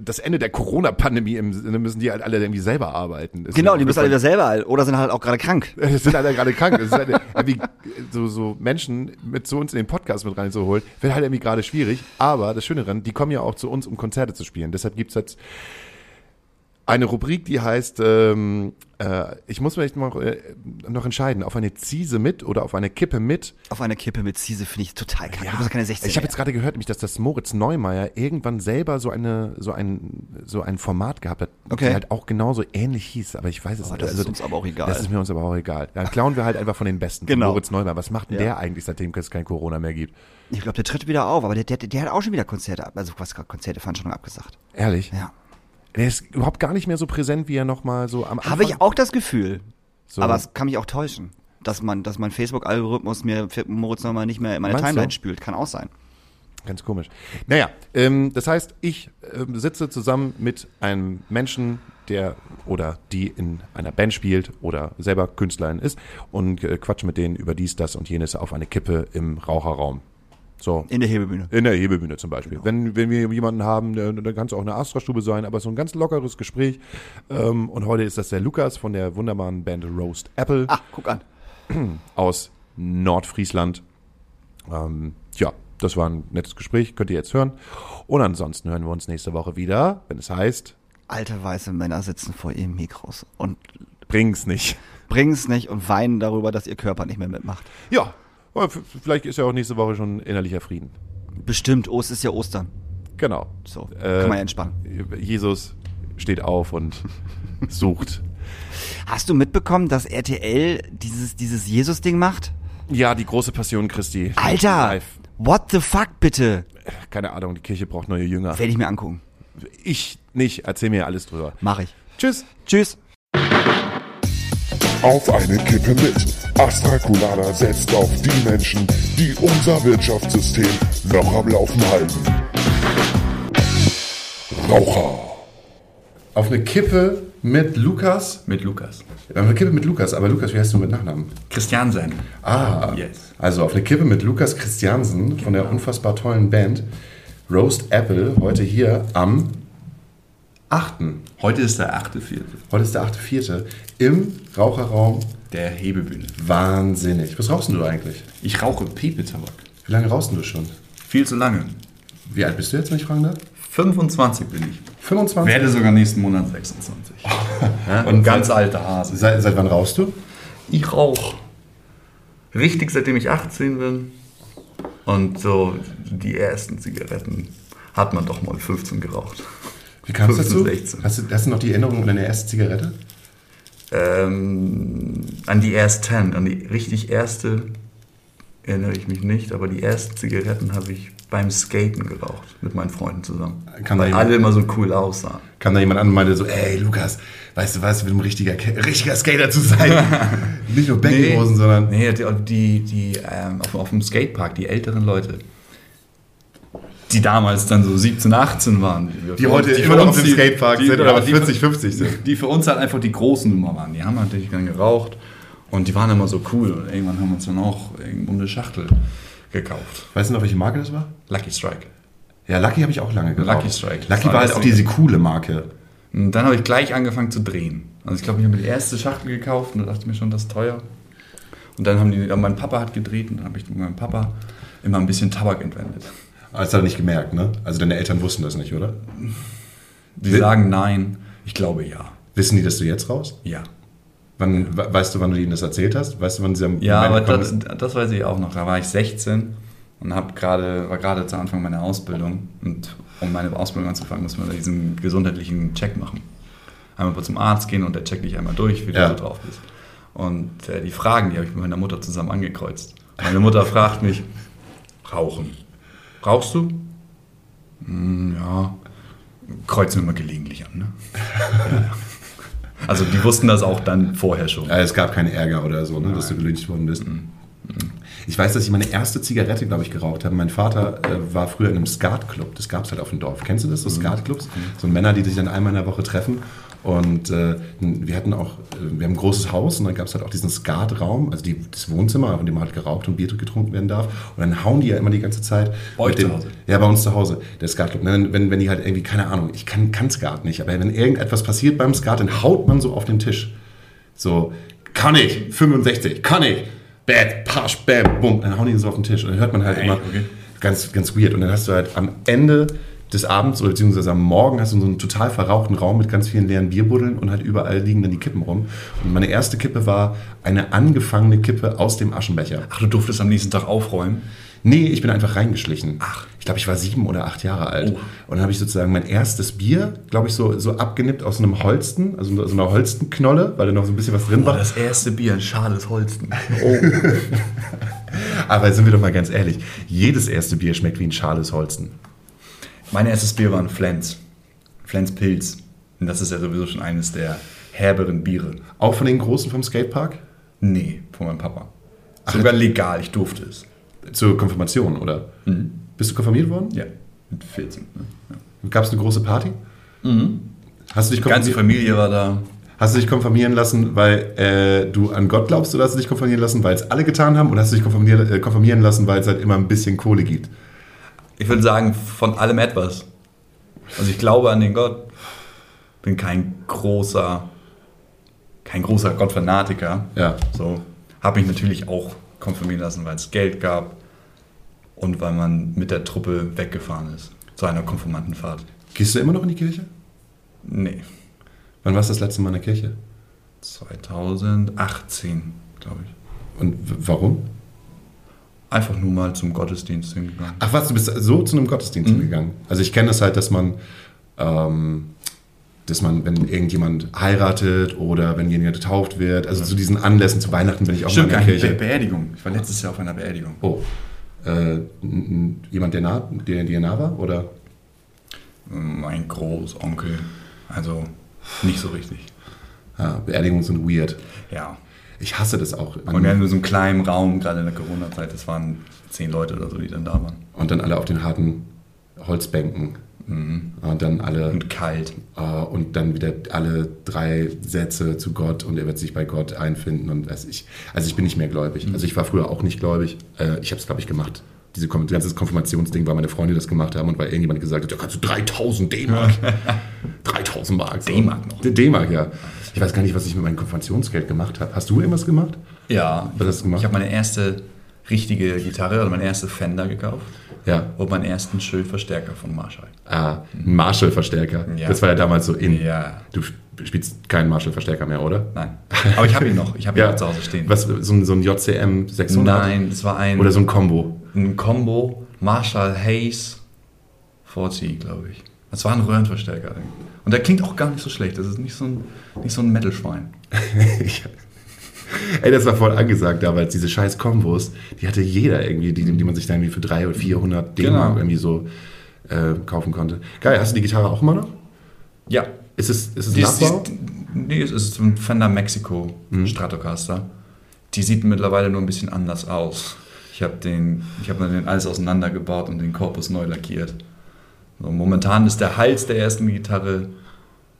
das Ende der Corona-Pandemie im Sinne müssen die halt alle irgendwie selber arbeiten. Das Genau, die müssen alle wieder selber oder sind halt auch gerade krank. sind alle gerade krank. Das ist halt, ja, wie, so, so Menschen mit zu uns in den Podcast mit reinzuholen, wird halt irgendwie gerade schwierig. Aber das Schöne daran, die kommen ja auch zu uns, um Konzerte zu spielen. Deshalb gibt's jetzt eine Rubrik, die heißt, ähm, äh, ich muss mich noch, äh, noch entscheiden, auf eine Ziese mit oder auf eine Kippe mit. Auf einer Kippe mit Ziese finde ich total krank. du bist ja keine 16 ich habe jetzt gerade gehört, nämlich, dass das Moritz Neumeier irgendwann selber so eine so ein so ein Format gehabt hat, Okay. die halt auch genauso ähnlich hieß, aber ich weiß es Oh, nicht. das ist uns aber auch egal. Das ist mir uns aber auch egal. Dann klauen wir halt einfach von den Besten. Genau. Moritz Neumeier. Was macht denn Ja. der eigentlich, seitdem es kein Corona mehr gibt? Ich glaube, der tritt wieder auf, aber der, der, der hat auch schon wieder Konzerte ab. Also was Konzerte Veranstaltungen abgesagt. Ehrlich? Ja. Der ist überhaupt gar nicht mehr so präsent, wie er noch mal so am Anfang. Habe ich auch das Gefühl. So. Aber es kann mich auch täuschen. Dass man, dass mein Facebook-Algorithmus mir Moritz nochmal nicht mehr in meine Meinst Timeline du? spült. Kann auch sein. Ganz komisch. Naja, ähm, das heißt, ich ähm, sitze zusammen mit einem Menschen, der oder die in einer Band spielt oder selber Künstlerin ist und äh, quatsche mit denen über dies, das und jenes auf eine Kippe im Raucherraum. So. In der Hebebühne. In der Hebebühne zum Beispiel. Wenn, wenn wir jemanden haben, dann kann es auch eine Astra-Stube sein, aber so ein ganz lockeres Gespräch. Ähm, und heute ist das der Lukas von der wunderbaren Band Roast Apple Ah, guck an. aus Nordfriesland. Ähm, ja, das war ein nettes Gespräch, könnt ihr jetzt hören. Und ansonsten hören wir uns nächste Woche wieder, wenn es heißt, Alte weiße Männer sitzen vor ihren Mikros und bring's nicht. bringen's nicht und weinen darüber, dass ihr Körper nicht mehr mitmacht. Ja, Aber vielleicht ist ja auch nächste Woche schon innerlicher Frieden. Bestimmt, Ost ist ja Ostern. Genau. So, Äh, kann man ja entspannen. Jesus steht auf und sucht. Hast du mitbekommen, dass RTL dieses, dieses Jesus-Ding macht? Ja, die große Passion Christi. Alter! Live. What the fuck, bitte? Keine Ahnung, die Kirche braucht neue Jünger. Werde ich mir angucken. Ich nicht, erzähl mir alles drüber. Mach ich. Tschüss. Tschüss. Auf eine Kippe mit. Astra Colada setzt auf die Menschen, die unser Wirtschaftssystem noch am Laufen halten. Raucher. Auf eine Kippe mit Lukas. Mit Lukas. Auf eine Kippe mit Lukas, aber Lukas, wie heißt du mit Nachnamen? Christiansen. Ah, Yes. also auf eine Kippe mit Lukas Christiansen von der unfassbar tollen Band Roast Apple heute hier am 8. Heute ist der 8.4. Heute ist der 8.4. im Raucherraum. Der Hebebühne. Wahnsinnig. Was rauchst du eigentlich? Ich rauche Pipe-Tabak. Wie lange rauchst du schon? Viel zu lange. Wie alt bist du jetzt, wenn ich fragen darf? 25 bin ich. 25. Werde sogar nächsten Monat 26. ja, Und und ganz alter Hase. Seit, seit wann rauchst du? Ich rauche richtig seitdem ich 18 bin. Und so die ersten Zigaretten hat man doch mal 15 geraucht. Wie kam es 15, dazu? 16. Hast du, hast du noch die Erinnerung an deine erste Zigarette? Ähm, an die ersten, an die richtig erste erinnere ich mich nicht, aber die ersten Zigaretten habe ich beim Skaten geraucht mit meinen Freunden zusammen. Kann da weil jemand- alle immer so cool aussahen. Kam da jemand an und meinte so, ey Lukas, weißt du was, mit einem richtiger, richtiger Skater zu sein? Nicht nur Beckenhosen, sondern... Nee, die, die, die ähm, auf, auf dem Skatepark, die älteren Leute, die damals dann so 17, 18 waren. Die heute immer für noch uns auf dem Skatepark sind oder die- 40, 50 sind. Die für uns halt einfach die großen Nummer waren. Die haben natürlich dann geraucht und die waren immer so cool. Und irgendwann haben wir uns dann auch irgendwo eine Schachtel gekauft. Weißt du noch, welche Marke das war? Lucky Strike. Ja, Lucky habe ich auch lange geraucht. Lucky Strike. Lucky war war halt auch diese coole Marke. Und dann habe ich gleich angefangen zu drehen. Also ich glaube, ich habe mir die erste Schachtel gekauft und da dachte ich mir schon, das ist teuer. Und dann haben die, mein Papa hat gedreht und dann habe ich mit meinem Papa immer ein bisschen Tabak entwendet. Aber Das hat er nicht gemerkt, ne? Also deine Eltern wussten das nicht, oder? Die Wi- sagen nein. Ich glaube ja. Wissen die, dass du jetzt rauchst? Ja. Wann, we- weißt du, wann du ihnen das erzählt hast? Weißt du, wann sie am Ja, aber das, das weiß ich auch noch. Da war ich 16 und hab grade, war gerade zu Anfang meiner Ausbildung. Und um meine Ausbildung anzufangen, muss man diesen gesundheitlichen Check machen. Einmal zum Arzt gehen und der checkt dich einmal durch, wie Ja. du so drauf bist. Und äh, die Fragen, die habe ich mit meiner Mutter zusammen angekreuzt. Meine Mutter fragt mich, rauchen. Rauchst du? Hm, ja. Kreuzen wir mal gelegentlich an, ne? ja, ja. Also die wussten das auch dann vorher schon. Äh, es gab keinen Ärger oder so, ne, dass du gelyncht worden bist. Ich weiß, dass ich meine erste Zigarette, glaube ich, geraucht habe. Mein Vater äh, war früher in einem Skatclub. Das gab es halt auf dem Dorf. Kennst du das, so Skatclubs? So Männer, die sich dann einmal in der Woche treffen. Und äh, wir hatten auch, äh, wir haben ein großes Haus und dann gab es halt auch diesen Skatraum, also die, das Wohnzimmer, in dem halt geraucht und Bier getrunken werden darf. Und dann hauen die ja immer die ganze Zeit. Bei euch dem- zu Hause? Ja, bei uns zu Hause, der Skatclub. Wenn, wenn, wenn die halt irgendwie, keine Ahnung, ich kann, kann Skat nicht, aber wenn irgendetwas passiert beim Skat, dann haut man so auf den Tisch. So, kann ich, 65, kann ich, bad, pasch, bam, bumm, dann hauen die so auf den Tisch und dann hört man halt Ey, immer okay. ganz, ganz weird. Und dann hast du halt am Ende des Abends oder beziehungsweise am Morgen hast du so einen total verrauchten Raum mit ganz vielen leeren Bierbuddeln und halt überall liegen dann die Kippen rum. Und meine erste Kippe war eine angefangene Kippe aus dem Aschenbecher. Ach, du durftest am nächsten Tag aufräumen? Nee, ich bin einfach reingeschlichen. Ach. Ich glaube, ich war sieben oder acht Jahre alt. Oh. Und dann habe ich sozusagen mein erstes Bier, glaube ich, so, so abgenippt aus einem Holsten, also so einer Holstenknolle, weil da noch so ein bisschen was drin Boah, war. das erste Bier, ein schales Holsten. Aber sind wir doch mal ganz ehrlich, jedes erste Bier schmeckt wie ein schales Holsten. Mein erstes Bier war ein Flens. Flens Pilz. Und das ist ja sowieso schon eines der herberen Biere. Auch von den Großen vom Skatepark? Nee, von meinem Papa. Sogar legal, ich durfte es. Zur Konfirmation, oder? Bist du konfirmiert worden? Ja, mit 14. Ne? Ja. Gab es eine große Party? Hast, du dich Die ganze Familie war da. hast du dich konfirmieren lassen, weil äh, du an Gott glaubst, oder hast du dich konfirmieren lassen, weil es alle getan haben, oder hast du dich konfirmieren, äh, konfirmieren lassen, weil es halt immer ein bisschen Kohle gibt? Ich würde sagen, von allem etwas. Also ich glaube an den Gott. Bin kein großer, kein großer Gottfanatiker. Ja. So. Habe mich natürlich auch konfirmieren lassen, weil es Geld gab und weil man mit der Truppe weggefahren ist. Zu einer Konfirmandenfahrt. Gehst du immer noch in die Kirche? Nee. Wann warst du das letzte Mal in der Kirche? 2018, glaube ich. Und warum? Einfach nur mal zum Gottesdienst hingegangen. Ach was, du bist so zu einem Mhm. Gottesdienst gegangen. Also ich kenne das halt, dass man, ähm, dass man, wenn irgendjemand heiratet oder wenn jemand getauft wird, also zu diesen Anlässen, zu Weihnachten bin ich auch Stimmt mal in der nicht. Be Kirche. Beerdigung. Ich war letztes Jahr auf einer Beerdigung. Oh. Äh, jemand, der, nah, der dir nah war? Oder? Mein Großonkel. Also nicht so richtig. Ja, Beerdigungen sind weird. Ja. Ich hasse das auch. Und wir hatten nur so einen kleinen Raum, gerade in der Corona-Zeit. Das waren zehn Leute oder so, die dann da waren. Und dann alle auf den harten Holzbänken. Und dann alle. Mhm. Und kalt. äh, und dann wieder alle drei Sätze zu Gott und er wird sich bei Gott einfinden und weiß ich. Also ich bin nicht mehr gläubig. Mhm. Also ich war früher auch nicht gläubig. Äh, ich habe es, glaube ich, gemacht. Diese Kon ganzes Konfirmationsding, weil meine Freunde das gemacht haben und weil irgendjemand gesagt hat, ja, kannst du 3000 D-Mark. 3000 Mark. so. D-Mark noch. D-Mark, ja. Ich weiß gar nicht, was ich mit meinem Konfirmationsgeld gemacht habe. Hast du irgendwas gemacht? Ja. Was hast du gemacht? Ich habe meine erste richtige Gitarre oder meine erste Fender gekauft. Ja. Und meinen ersten Schildverstärker von Marshall. Ah, ein Marshall-Verstärker. Ja. Das war ja damals so in. Ja. Du sp- spielst keinen Marshall-Verstärker mehr, oder? Nein. Aber ich habe ihn noch. Ich habe ihn Ja. noch zu Hause stehen. Was, so ein, so ein JCM 600? Nein, das war ein, Oder so ein Combo? ein Combo Marshall Hayes 40, glaube ich. Das war ein Röhrenverstärker. Und der klingt auch gar nicht so schlecht. Das ist nicht so ein, nicht so ein Metal-Schwein. Ey, das war voll angesagt damals, diese scheiß Kombos, die hatte jeder irgendwie, die, die man sich dann irgendwie für 300 oder 400 D-Mark Genau. irgendwie so äh, kaufen konnte. Geil, hast du die Gitarre auch immer noch? Ja. Ist es, ist es Die Nachbau? nee, es ist ein Fender Mexico Stratocaster. Die sieht mittlerweile nur ein bisschen anders aus. Ich habe den, ich habe den alles auseinandergebaut und den Korpus neu lackiert. So, momentan ist der Hals der ersten Gitarre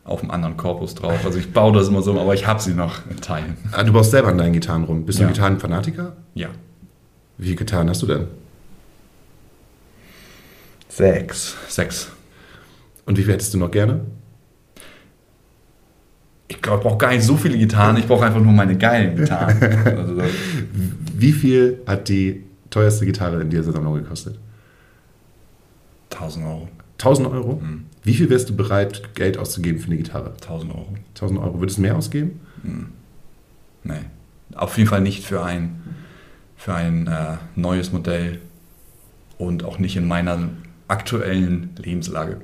auf dem anderen Korpus drauf. Also ich baue das immer so, aber ich habe sie noch in Teilen. ah, du baust selber an deinen Gitarren rum. Bist du Ja. ein Gitarrenfanatiker? Ja. Wie viele Gitarren hast du denn? Sechs. Sechs. Und wie viel hättest du noch gerne? Ich glaube, ich brauche gar nicht so viele Gitarren. Ich brauche einfach nur meine geilen Gitarren. Also, Wie viel hat die teuerste Gitarre in dieser Sammlung gekostet? 1000 Euro. 1000 Euro? Mhm. Wie viel wärst du bereit, Geld auszugeben für eine Gitarre? 1000 Euro. 1000 Euro. Würdest du mehr ausgeben? Nee. Auf jeden Fall nicht für ein, für ein äh, neues Modell und auch nicht in meiner aktuellen Lebenslage.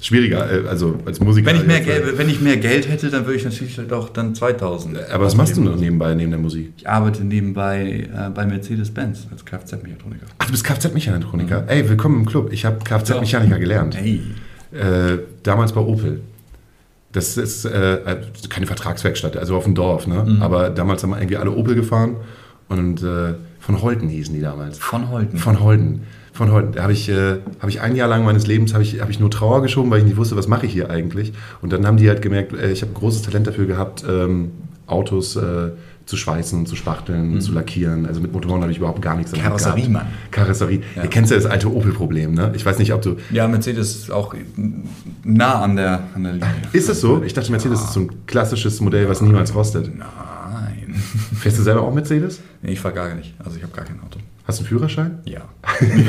Schwieriger, äh, also als Musiker. Wenn ich, mehr jetzt, äh, Geld, wenn ich mehr Geld hätte, dann würde ich natürlich auch dann 2000. Aber was machst du noch nebenbei, neben der Musik? Ich arbeite nebenbei äh, bei Mercedes-Benz als Kfz-Mechatroniker. Ach, du bist Kfz-Mechatroniker. Ey, willkommen im Club. Ich habe Kfz-Mechaniker gelernt. Hey. Äh, damals bei Opel. Das ist äh, keine Vertragswerkstatt, also auf dem Dorf, ne? Mhm. Aber damals haben wir irgendwie alle Opel gefahren und äh, von Holten hießen die damals. Von Holten. Von Holten. Von. Da habe ich, äh, hab ich ein Jahr lang meines Lebens habe ich, hab ich nur Trauer geschoben, weil ich nicht wusste, was mache ich hier eigentlich. Und dann haben die halt gemerkt, äh, ich habe großes Talent dafür gehabt, ähm, Autos äh, zu schweißen, zu spachteln, zu lackieren. Also mit Motoren habe ich überhaupt gar nichts Mhm. Karosseriemann. gehabt. Karosserie. Ja. Ihr kennt ja das alte Opel-Problem, ne? Ich weiß nicht, ob du... Ja, Mercedes ist auch nah an der, an der Linie. Ist es so? Ich dachte, Mercedes ist so ein klassisches Modell, was niemals rostet. Nein. Fährst du selber auch Mercedes? Nee, ich fahre gar nicht. Also ich habe gar kein Auto. Hast du einen Führerschein? Ja.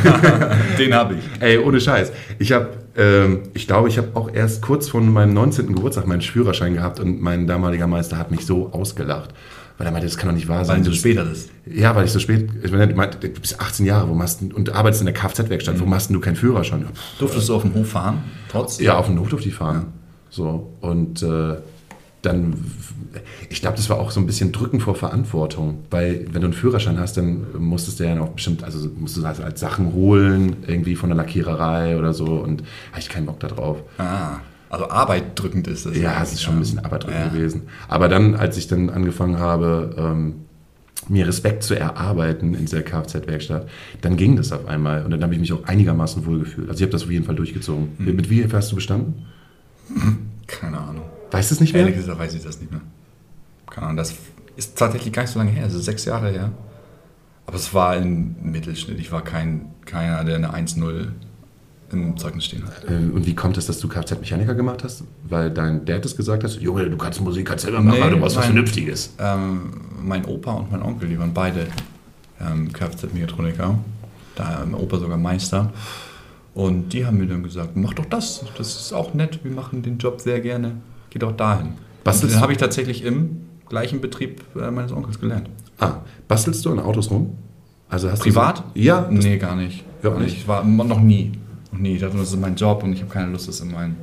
ja den habe ich. Ey, ohne Scheiß. Ich habe, ähm, ich glaube, ich habe auch erst kurz vor meinem 19. Geburtstag meinen Führerschein gehabt und mein damaliger Meister hat mich so ausgelacht. Weil er meinte, das kann doch nicht wahr sein. Weil du Das- später bist. Ja, weil ich so spät, ich meine, du bist 18 Jahre, wo machst du, und arbeitest in der Kfz-Werkstatt, Mhm. wo machst denn du keinen Führerschein? Durftest du auf dem Hof fahren? Trotz? Ja, auf dem Hof durfte ich fahren. So, und äh, dann, ich glaube, das war auch so ein bisschen Drücken vor Verantwortung, weil wenn du einen Führerschein hast, dann musstest du ja noch bestimmt, also musst du halt als Sachen holen, irgendwie von der Lackiererei oder so und hatte ich keinen Bock da drauf. Ah, also Arbeit drückend ist das. Ja, es ist schon ein bisschen Arbeit Ja. gewesen. Aber dann, als ich dann angefangen habe, ähm, mir Respekt zu erarbeiten in dieser Kfz-Werkstatt, dann ging das auf einmal und dann habe ich mich auch einigermaßen wohl gefühlt. Also ich habe das auf jeden Fall durchgezogen. Mhm. Mit, mit wie viel hast du bestanden? Keine Ahnung. Weißt du es nicht mehr? Ehrlich gesagt weiß ich das nicht mehr. Keine Ahnung, das ist tatsächlich gar nicht so lange her, also sechs Jahre her. Aber es war im Mittelschnitt. Ich war kein, keiner, der eine 1-0 im Zeugnis stehen hat. Äh, Und wie kommt es, dass du Kfz-Mechaniker gemacht hast? Weil dein Dad es gesagt hat, Junge, du kannst Musik kannst selber machen, Nee, aber du brauchst was Vernünftiges. Ähm, mein Opa und mein Onkel, die waren beide ähm, Kfz-Mechatroniker. Da mein Opa sogar Meister. Und die haben mir dann gesagt, mach doch das, das ist auch nett, wir machen den Job sehr gerne, geh doch dahin. Bastelst den habe ich tatsächlich im gleichen Betrieb äh, meines Onkels gelernt. Ah, bastelst du an Autos rum? Also hast Privat? Du so, ja. Nee, gar nicht. Ja, Gar nicht? nicht. War noch nie. Noch nie. Ich dachte, das ist mein Job und ich habe keine Lust, das in mein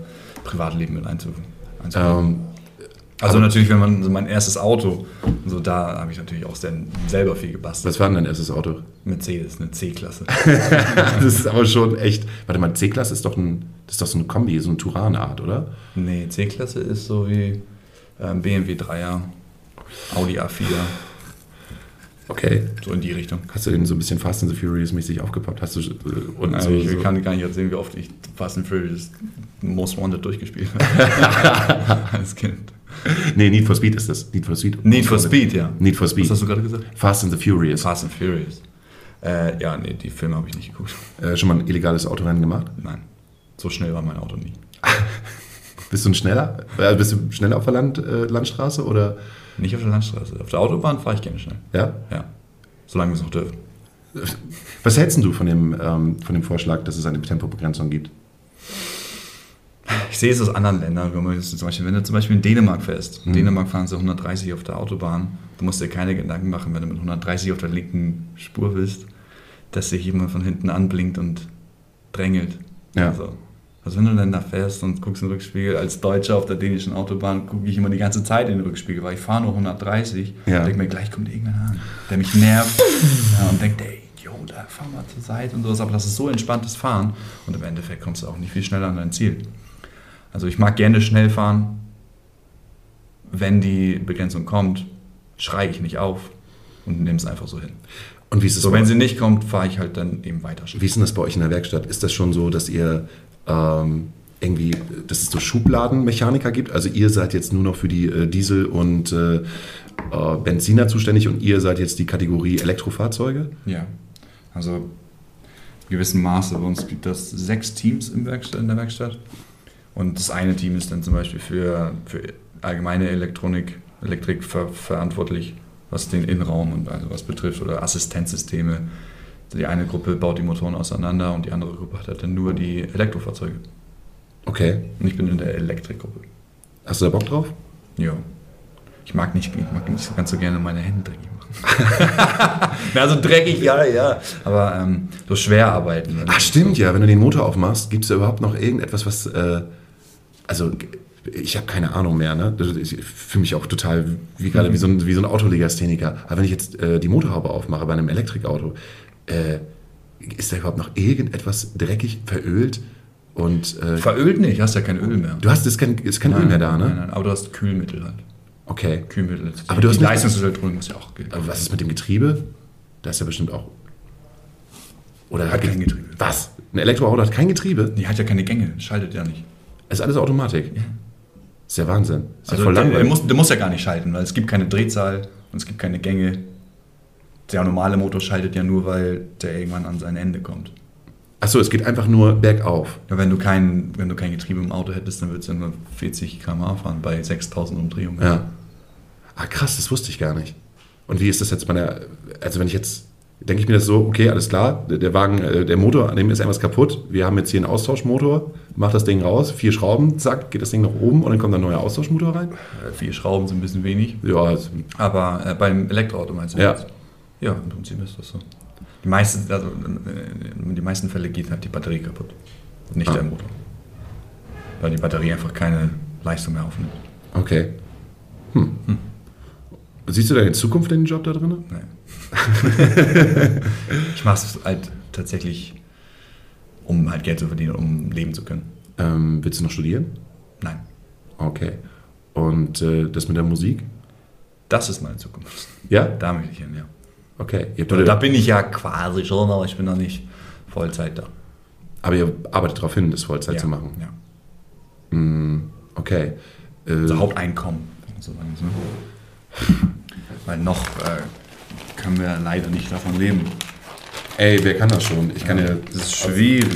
Privatleben mit einzu einzubauen. Ähm, also natürlich, wenn man so mein erstes Auto, so da habe ich natürlich auch selber viel gebastelt. was war denn dein erstes Auto? Mercedes, eine C-Klasse. das ist aber schon echt. Warte mal, C-Klasse ist doch ein, das ist doch so eine Kombi, so eine Turan-Art, oder? nee, C-Klasse ist so wie ähm, BMW 3er, Audi A4, Okay. so in die Richtung. Hast du den so ein bisschen Fast and the Furious mäßig aufgepappt? Hast du äh, und Also so, ich so. kann gar nicht erzählen, wie oft ich Fast and Furious Most Wanted durchgespielt habe. Als Kind. Nee, Need for Speed ist das. Need for Speed. Need for Speed, ja. Need for Speed. Was hast du gerade gesagt? Fast and the Furious. Fast and Furious. Äh, ja, nee, die Filme habe ich nicht geguckt. Äh, schon mal ein illegales Autorennen gemacht? Nein. So schnell war mein Auto nie. Bist du ein schneller? Äh, bist du schneller auf der Land, äh, Landstraße oder? Nicht auf der Landstraße. Auf der Autobahn fahre ich gerne schnell. Ja? Ja. Solange wir es noch dürfen. Was hältst du von dem, ähm, von dem Vorschlag, dass es eine Tempobegrenzung gibt? Ich sehe es aus anderen Ländern. Wenn, man jetzt zum Beispiel, wenn du zum Beispiel in Dänemark fährst. Mhm. In Dänemark fahren sie 130 auf der Autobahn. Du musst dir keine Gedanken machen, wenn du mit 130 auf der linken Spur bist, dass sich jemand von hinten anblinkt und drängelt. Ja. Also, also wenn du dann da fährst und guckst in den Rückspiegel, als Deutscher auf der dänischen Autobahn gucke ich immer die ganze Zeit in den Rückspiegel, weil ich fahre nur 130 Ja. und denke mir, gleich kommt irgendeiner an, der mich nervt ja, und denkt, ey, Idiot, da fahr mal zur Seite und sowas. Aber das ist so entspanntes Fahren und im Endeffekt kommst du auch nicht viel schneller an dein Ziel. Also ich mag gerne schnell fahren. Wenn die Begrenzung kommt, schreie ich nicht auf und nehme es einfach so hin. Und wie ist es So, wenn sie nicht kommt, fahre ich halt dann eben weiter. Wie ist denn das bei euch in der Werkstatt? Ist das schon so, dass ihr ähm, irgendwie, dass es so Schubladenmechaniker gibt? Also ihr seid jetzt nur noch für die äh, Diesel- und äh, äh, Benziner zuständig und ihr seid jetzt die Kategorie Elektrofahrzeuge? Ja, also in gewissem Maße. Bei uns gibt es sechs Teams in der Werkstatt. Und das eine Team ist dann zum Beispiel für, für allgemeine Elektronik, Elektrik ver verantwortlich, was den Innenraum und also was betrifft oder Assistenzsysteme. Die eine Gruppe baut die Motoren auseinander und die andere Gruppe hat halt dann nur die Elektrofahrzeuge. Okay. Und ich bin in der Elektrikgruppe. Hast du da Bock drauf? Ja. Ich mag nicht, ich mag nicht ganz so gerne meine Hände dreckig machen. Also dreckig, ja, ja. Aber ähm, so schwer arbeiten. Ach stimmt ja, wenn du den Motor aufmachst, gibt es da überhaupt noch irgendetwas, was... Äh, also ich habe keine Ahnung mehr, ne? Ich fühle mich auch total wie gerade wie so ein, wie so ein Autolegastheniker. Aber wenn ich jetzt äh, die Motorhaube aufmache bei einem Elektrikauto, äh, ist da überhaupt noch irgendetwas dreckig, verölt? Und äh, Verölt nicht, hast ja kein Öl mehr. du hast ist kein, ist kein Öl mehr da, ne? Nein, nein, aber du hast Kühlmittel halt. Okay. Kühlmittel. Aber du hast die Leistungselektronik muss ja auch gelten. Aber was ist mit dem Getriebe? Da ist ja bestimmt auch. Oder Hat kein Getriebe. Was? Ein Elektroauto hat kein Getriebe? Die hat ja keine Gänge, schaltet ja nicht. Ist alles Automatik. Ja. Ist ja Wahnsinn. Ist Also ja voll der, der, langweilig. muss, der muss ja gar nicht schalten, weil es gibt keine Drehzahl und es gibt keine Gänge. Der normale Motor schaltet ja nur, weil der irgendwann an sein Ende kommt. Achso, es geht einfach nur bergauf. Ja, wenn, du kein, wenn du kein Getriebe im Auto hättest, dann würdest du nur 40 km/h fahren bei 6000 Umdrehungen. Ja. Ah, krass, das wusste ich gar nicht. Und wie ist das jetzt bei der. Also, wenn ich jetzt. Denke ich mir das so, okay, alles klar, der Wagen, äh, der Motor, an dem ist irgendwas kaputt. Wir haben jetzt hier einen Austauschmotor, mach das Ding raus, vier Schrauben, zack, geht das Ding nach oben und dann kommt ein neuer Austauschmotor rein. Äh, Vier Schrauben sind ein bisschen wenig. Ja, Aber äh, beim Elektroauto meinst du Ja. jetzt? Ja, im Prinzip ist das so. Die meisten, also, äh, in die meisten Fälle geht halt die Batterie kaputt. Nicht Ah. der Motor. Weil die Batterie einfach keine Leistung mehr aufnimmt. okay. Hm. Siehst du deine Zukunft in den Job da drin? Nee. ich mache es halt tatsächlich, um halt Geld zu verdienen, um leben zu können. Ähm, willst du noch studieren? Nein, Okay. Und äh, das mit der Musik? das ist meine Zukunft. Ja? Da möchte ich hin, ja. Okay. Da bin ich ja quasi schon, aber ich bin noch nicht Vollzeit da. aber ihr arbeitet darauf hin, das Vollzeit ja. zu machen. Ja. Hm, okay. Äh, Also Haupteinkommen, kann man so sagen. Ne? Weil noch äh, können wir leider nicht davon leben. ey, wer kann das schon? Ich kann ja. Das ist schwierig.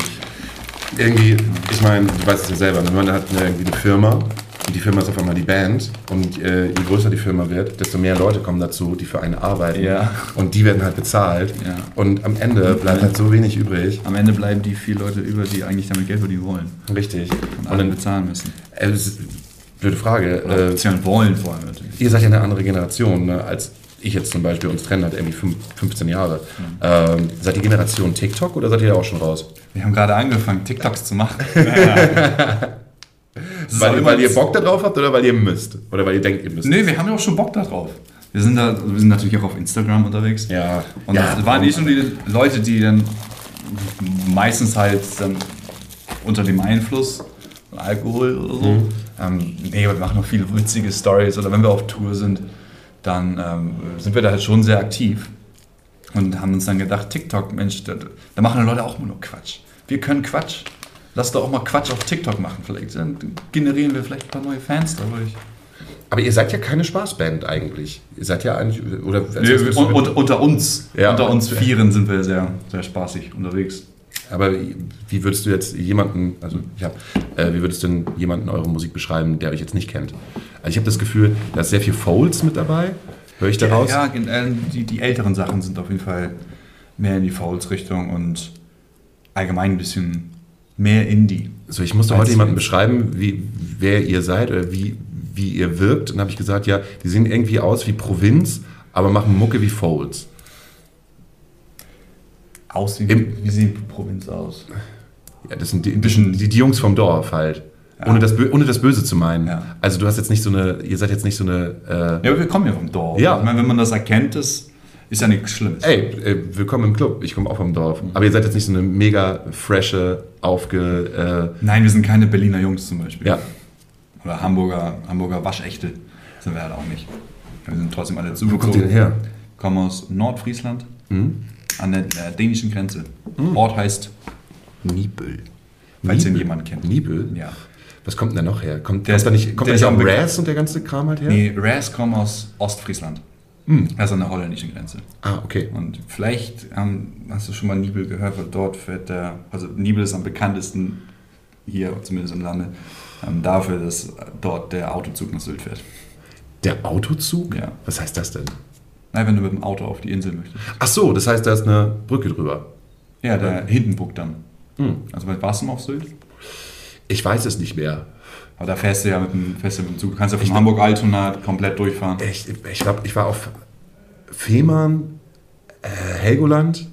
irgendwie, ich meine, du weißt es ja selber, ne? man hat eine, irgendwie eine Firma und die Firma ist auf einmal die Band und äh, je größer die Firma wird, desto mehr Leute kommen dazu, die für einen arbeiten Ja. und die werden halt bezahlt Ja. und am Ende bleibt halt so wenig übrig. Am Ende bleiben die vier Leute über, die eigentlich damit Geld verdienen wollen. Richtig. Und Und alle dann, bezahlen müssen. äh, das ist- blöde Frage, Oder äh, bezahlen wollen vor allem natürlich. ihr seid ja eine andere Generation, ne? als ich jetzt zum Beispiel, uns trennen halt irgendwie fünf- 15 Jahre. Ähm, seid ihr Generation TikTok oder seid ihr da auch schon raus? Wir haben gerade angefangen, TikToks zu machen. Weil, weil ihr Bock da drauf habt oder weil ihr müsst? Oder weil ihr denkt, ihr müsst? Nee, wir haben ja auch schon Bock darauf. Wir sind, da, wir sind natürlich auch auf Instagram unterwegs. Ja. Und Ja, das waren nicht nur die Leute, die dann meistens halt dann unter dem Einfluss von Alkohol oder so. Mhm. Ähm, nee, wir machen auch viele witzige Stories oder wenn wir auf Tour sind, dann ähm, sind wir da halt schon sehr aktiv und haben uns dann gedacht, TikTok, Mensch, da, da machen die Leute auch immer nur Quatsch. Wir können Quatsch. Lass doch auch mal Quatsch auf TikTok machen. Vielleicht dann generieren wir vielleicht ein paar neue Fans dadurch. Aber ihr seid ja keine Spaßband eigentlich. Ihr seid ja eigentlich. Oder Nee, wir, un, unter, unter uns, Ja. unter uns Vieren sind wir sehr, sehr spaßig unterwegs. Aber wie würdest du jetzt jemanden, also ich hab, äh, wie würdest du denn jemanden eure Musik beschreiben, der euch jetzt nicht kennt? Also ich habe das Gefühl, da ist sehr viel Folds mit dabei. Höre ich daraus? Ja, gen- äh, die, die älteren Sachen sind auf jeden Fall mehr in die Fouls-Richtung und allgemein ein bisschen mehr Indie. So, ich musste heute jemanden beschreiben, wie, wer ihr seid oder wie, wie ihr wirkt. Und dann habe ich gesagt, ja, die sehen irgendwie aus wie Provinz, aber machen Mucke wie Folds. Aussehen, Im- wie sieht die Provinz aus? Ja, das sind die, die, die, die Jungs vom Dorf halt. Ohne, das, ohne das Böse zu meinen. Ja. Also du hast jetzt nicht so eine, ihr seid jetzt nicht so eine, äh, Ja, aber wir kommen ja vom Dorf. Ja. Ich meine, wenn man das erkennt, das ist ja nichts Schlimmes. ey, äh, willkommen im Club, ich komme auch vom Dorf. Aber ihr seid jetzt nicht so eine mega freshe, aufge... Nein, wir sind keine Berliner Jungs zum Beispiel. Äh, ja, Oder Hamburger, Hamburger Waschechte sind wir halt auch nicht. Wir sind trotzdem alle wo zugezogen. kommt ihr denn her? Kommen aus Nordfriesland, Hm? An der äh, dänischen Grenze. Ort heißt Nibel. Falls ihn Nibel? jemand kennt. Nibel? Ja. Was kommt denn da noch her? Kommt, Der kommt da nicht, kommt der nicht auch Raz und der ganze Kram halt her? Nee, Ras kommen aus Ostfriesland. Also an der holländischen Grenze. Ah, okay. Und vielleicht ähm, hast du schon mal Nibel gehört, weil dort fährt der, also Nibel ist am bekanntesten hier, zumindest im Lande, ähm, dafür, dass dort der Autozug nach Sylt fährt. Der Autozug? Ja. Was heißt das denn? Nein, wenn du mit dem Auto auf die Insel möchtest. Ach so, das heißt, da ist eine Brücke drüber. Ja, der Hindenburg dann. Hm. Also warst du mal auf Sylt? Ich weiß es nicht mehr. Aber da fährst du ja mit dem, fährst du mit dem Zug. Du kannst ja von Hamburg-Altona komplett durchfahren. Ich, ich glaube, ich war auf Fehmarn, äh, Helgoland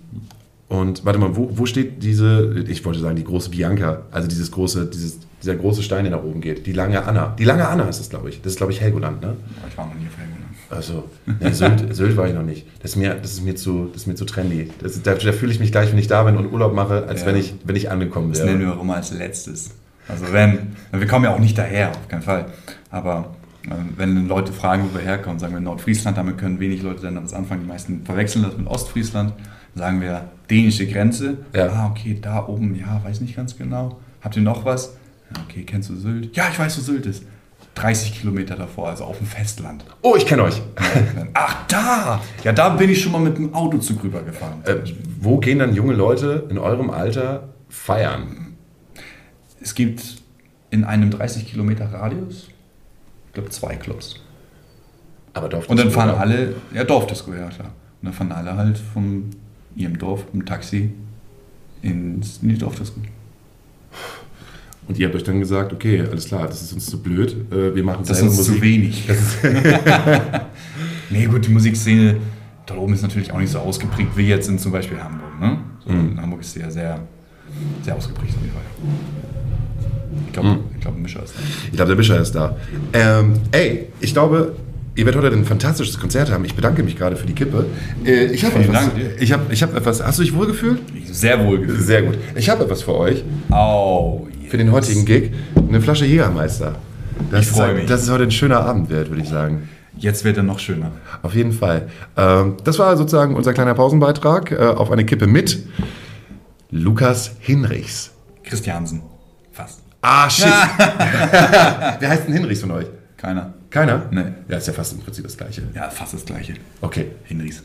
und warte mal, wo, wo steht diese, ich wollte sagen, die große Bianca, also dieses große, dieses, dieser große Stein, der nach oben geht, die lange Anna. Die lange Anna ist es, glaube ich. Das ist, glaube ich, Helgoland, ne? Ich war noch nie auf Helgoland. Also, nee, Sylt, Sylt war ich noch nicht. Das ist mir, das ist mir, zu, das ist mir zu trendy. Das, da da fühle ich mich gleich, wenn ich da bin und Urlaub mache, als Ja. wenn, ich, wenn ich angekommen Das wäre. nennen wir auch immer als letztes. Also wenn, wir kommen ja auch nicht daher, auf keinen Fall. Aber ähm, wenn Leute fragen, wo wir herkommen, sagen wir Nordfriesland, damit können wenig Leute dann was anfangen. Die meisten verwechseln das mit Ostfriesland. Dann sagen wir dänische Grenze. Ja. Ah, okay, da oben, ja, weiß nicht ganz genau. Habt ihr noch was? Okay, kennst du Sylt? Ja, ich weiß, wo Sylt ist. 30 Kilometer davor, also auf dem Festland. Oh, ich kenne euch. Ach, da! Ja, da bin ich schon mal mit dem Autozug rübergefahren. Äh, wo gehen dann junge Leute in eurem Alter feiern? Es gibt in einem 30 Kilometer Radius, ich glaube, zwei Clubs. Aber Dorf Und dann fahren oder? alle, ja, Dorfdisco, ja klar. Und dann fahren alle halt von ihrem Dorf im Taxi ins, in die Dorfdisco. Und ihr habt euch dann gesagt, okay, alles klar, das ist uns zu blöd, äh, wir machen Das ist uns zu wenig. nee, gut, die Musikszene dort oben ist natürlich auch nicht so ausgeprägt wie jetzt in zum Beispiel Hamburg. Ne? So, Mhm. Hamburg ist ja sehr, sehr ausgeprägt auf jeden Fall. Ich glaube, Mhm. ich glaube, Mischer ist da. Ich glaube, der Bischer ist da. Ähm, ey, ich glaube, ihr werdet heute ein fantastisches Konzert haben. Ich bedanke mich gerade für die Kippe. Äh, ich habe etwas. Dank dir. Ich habe ich hab etwas. Hast du dich wohlgefühlt? Sehr wohl gefühlt. Sehr gut. Ich habe etwas für euch, Oh, für den heutigen Gig. Eine Flasche Jägermeister. Das Ich freu ist, mich. Das ist heute ein schöner Abend wert, würde ich sagen. Jetzt wird er noch schöner. Auf jeden Fall. Ähm, das war sozusagen unser kleiner Pausenbeitrag äh, auf eine Kippe mit Lukas Hinrichs. Christiansen. Fast. Ah, shit. Wer heißt denn Hinrichs von euch? Keiner. Keiner? Nee. Ja, ist ja fast im Prinzip das Gleiche. Ja, fast das gleiche. Okay. Hinrichs.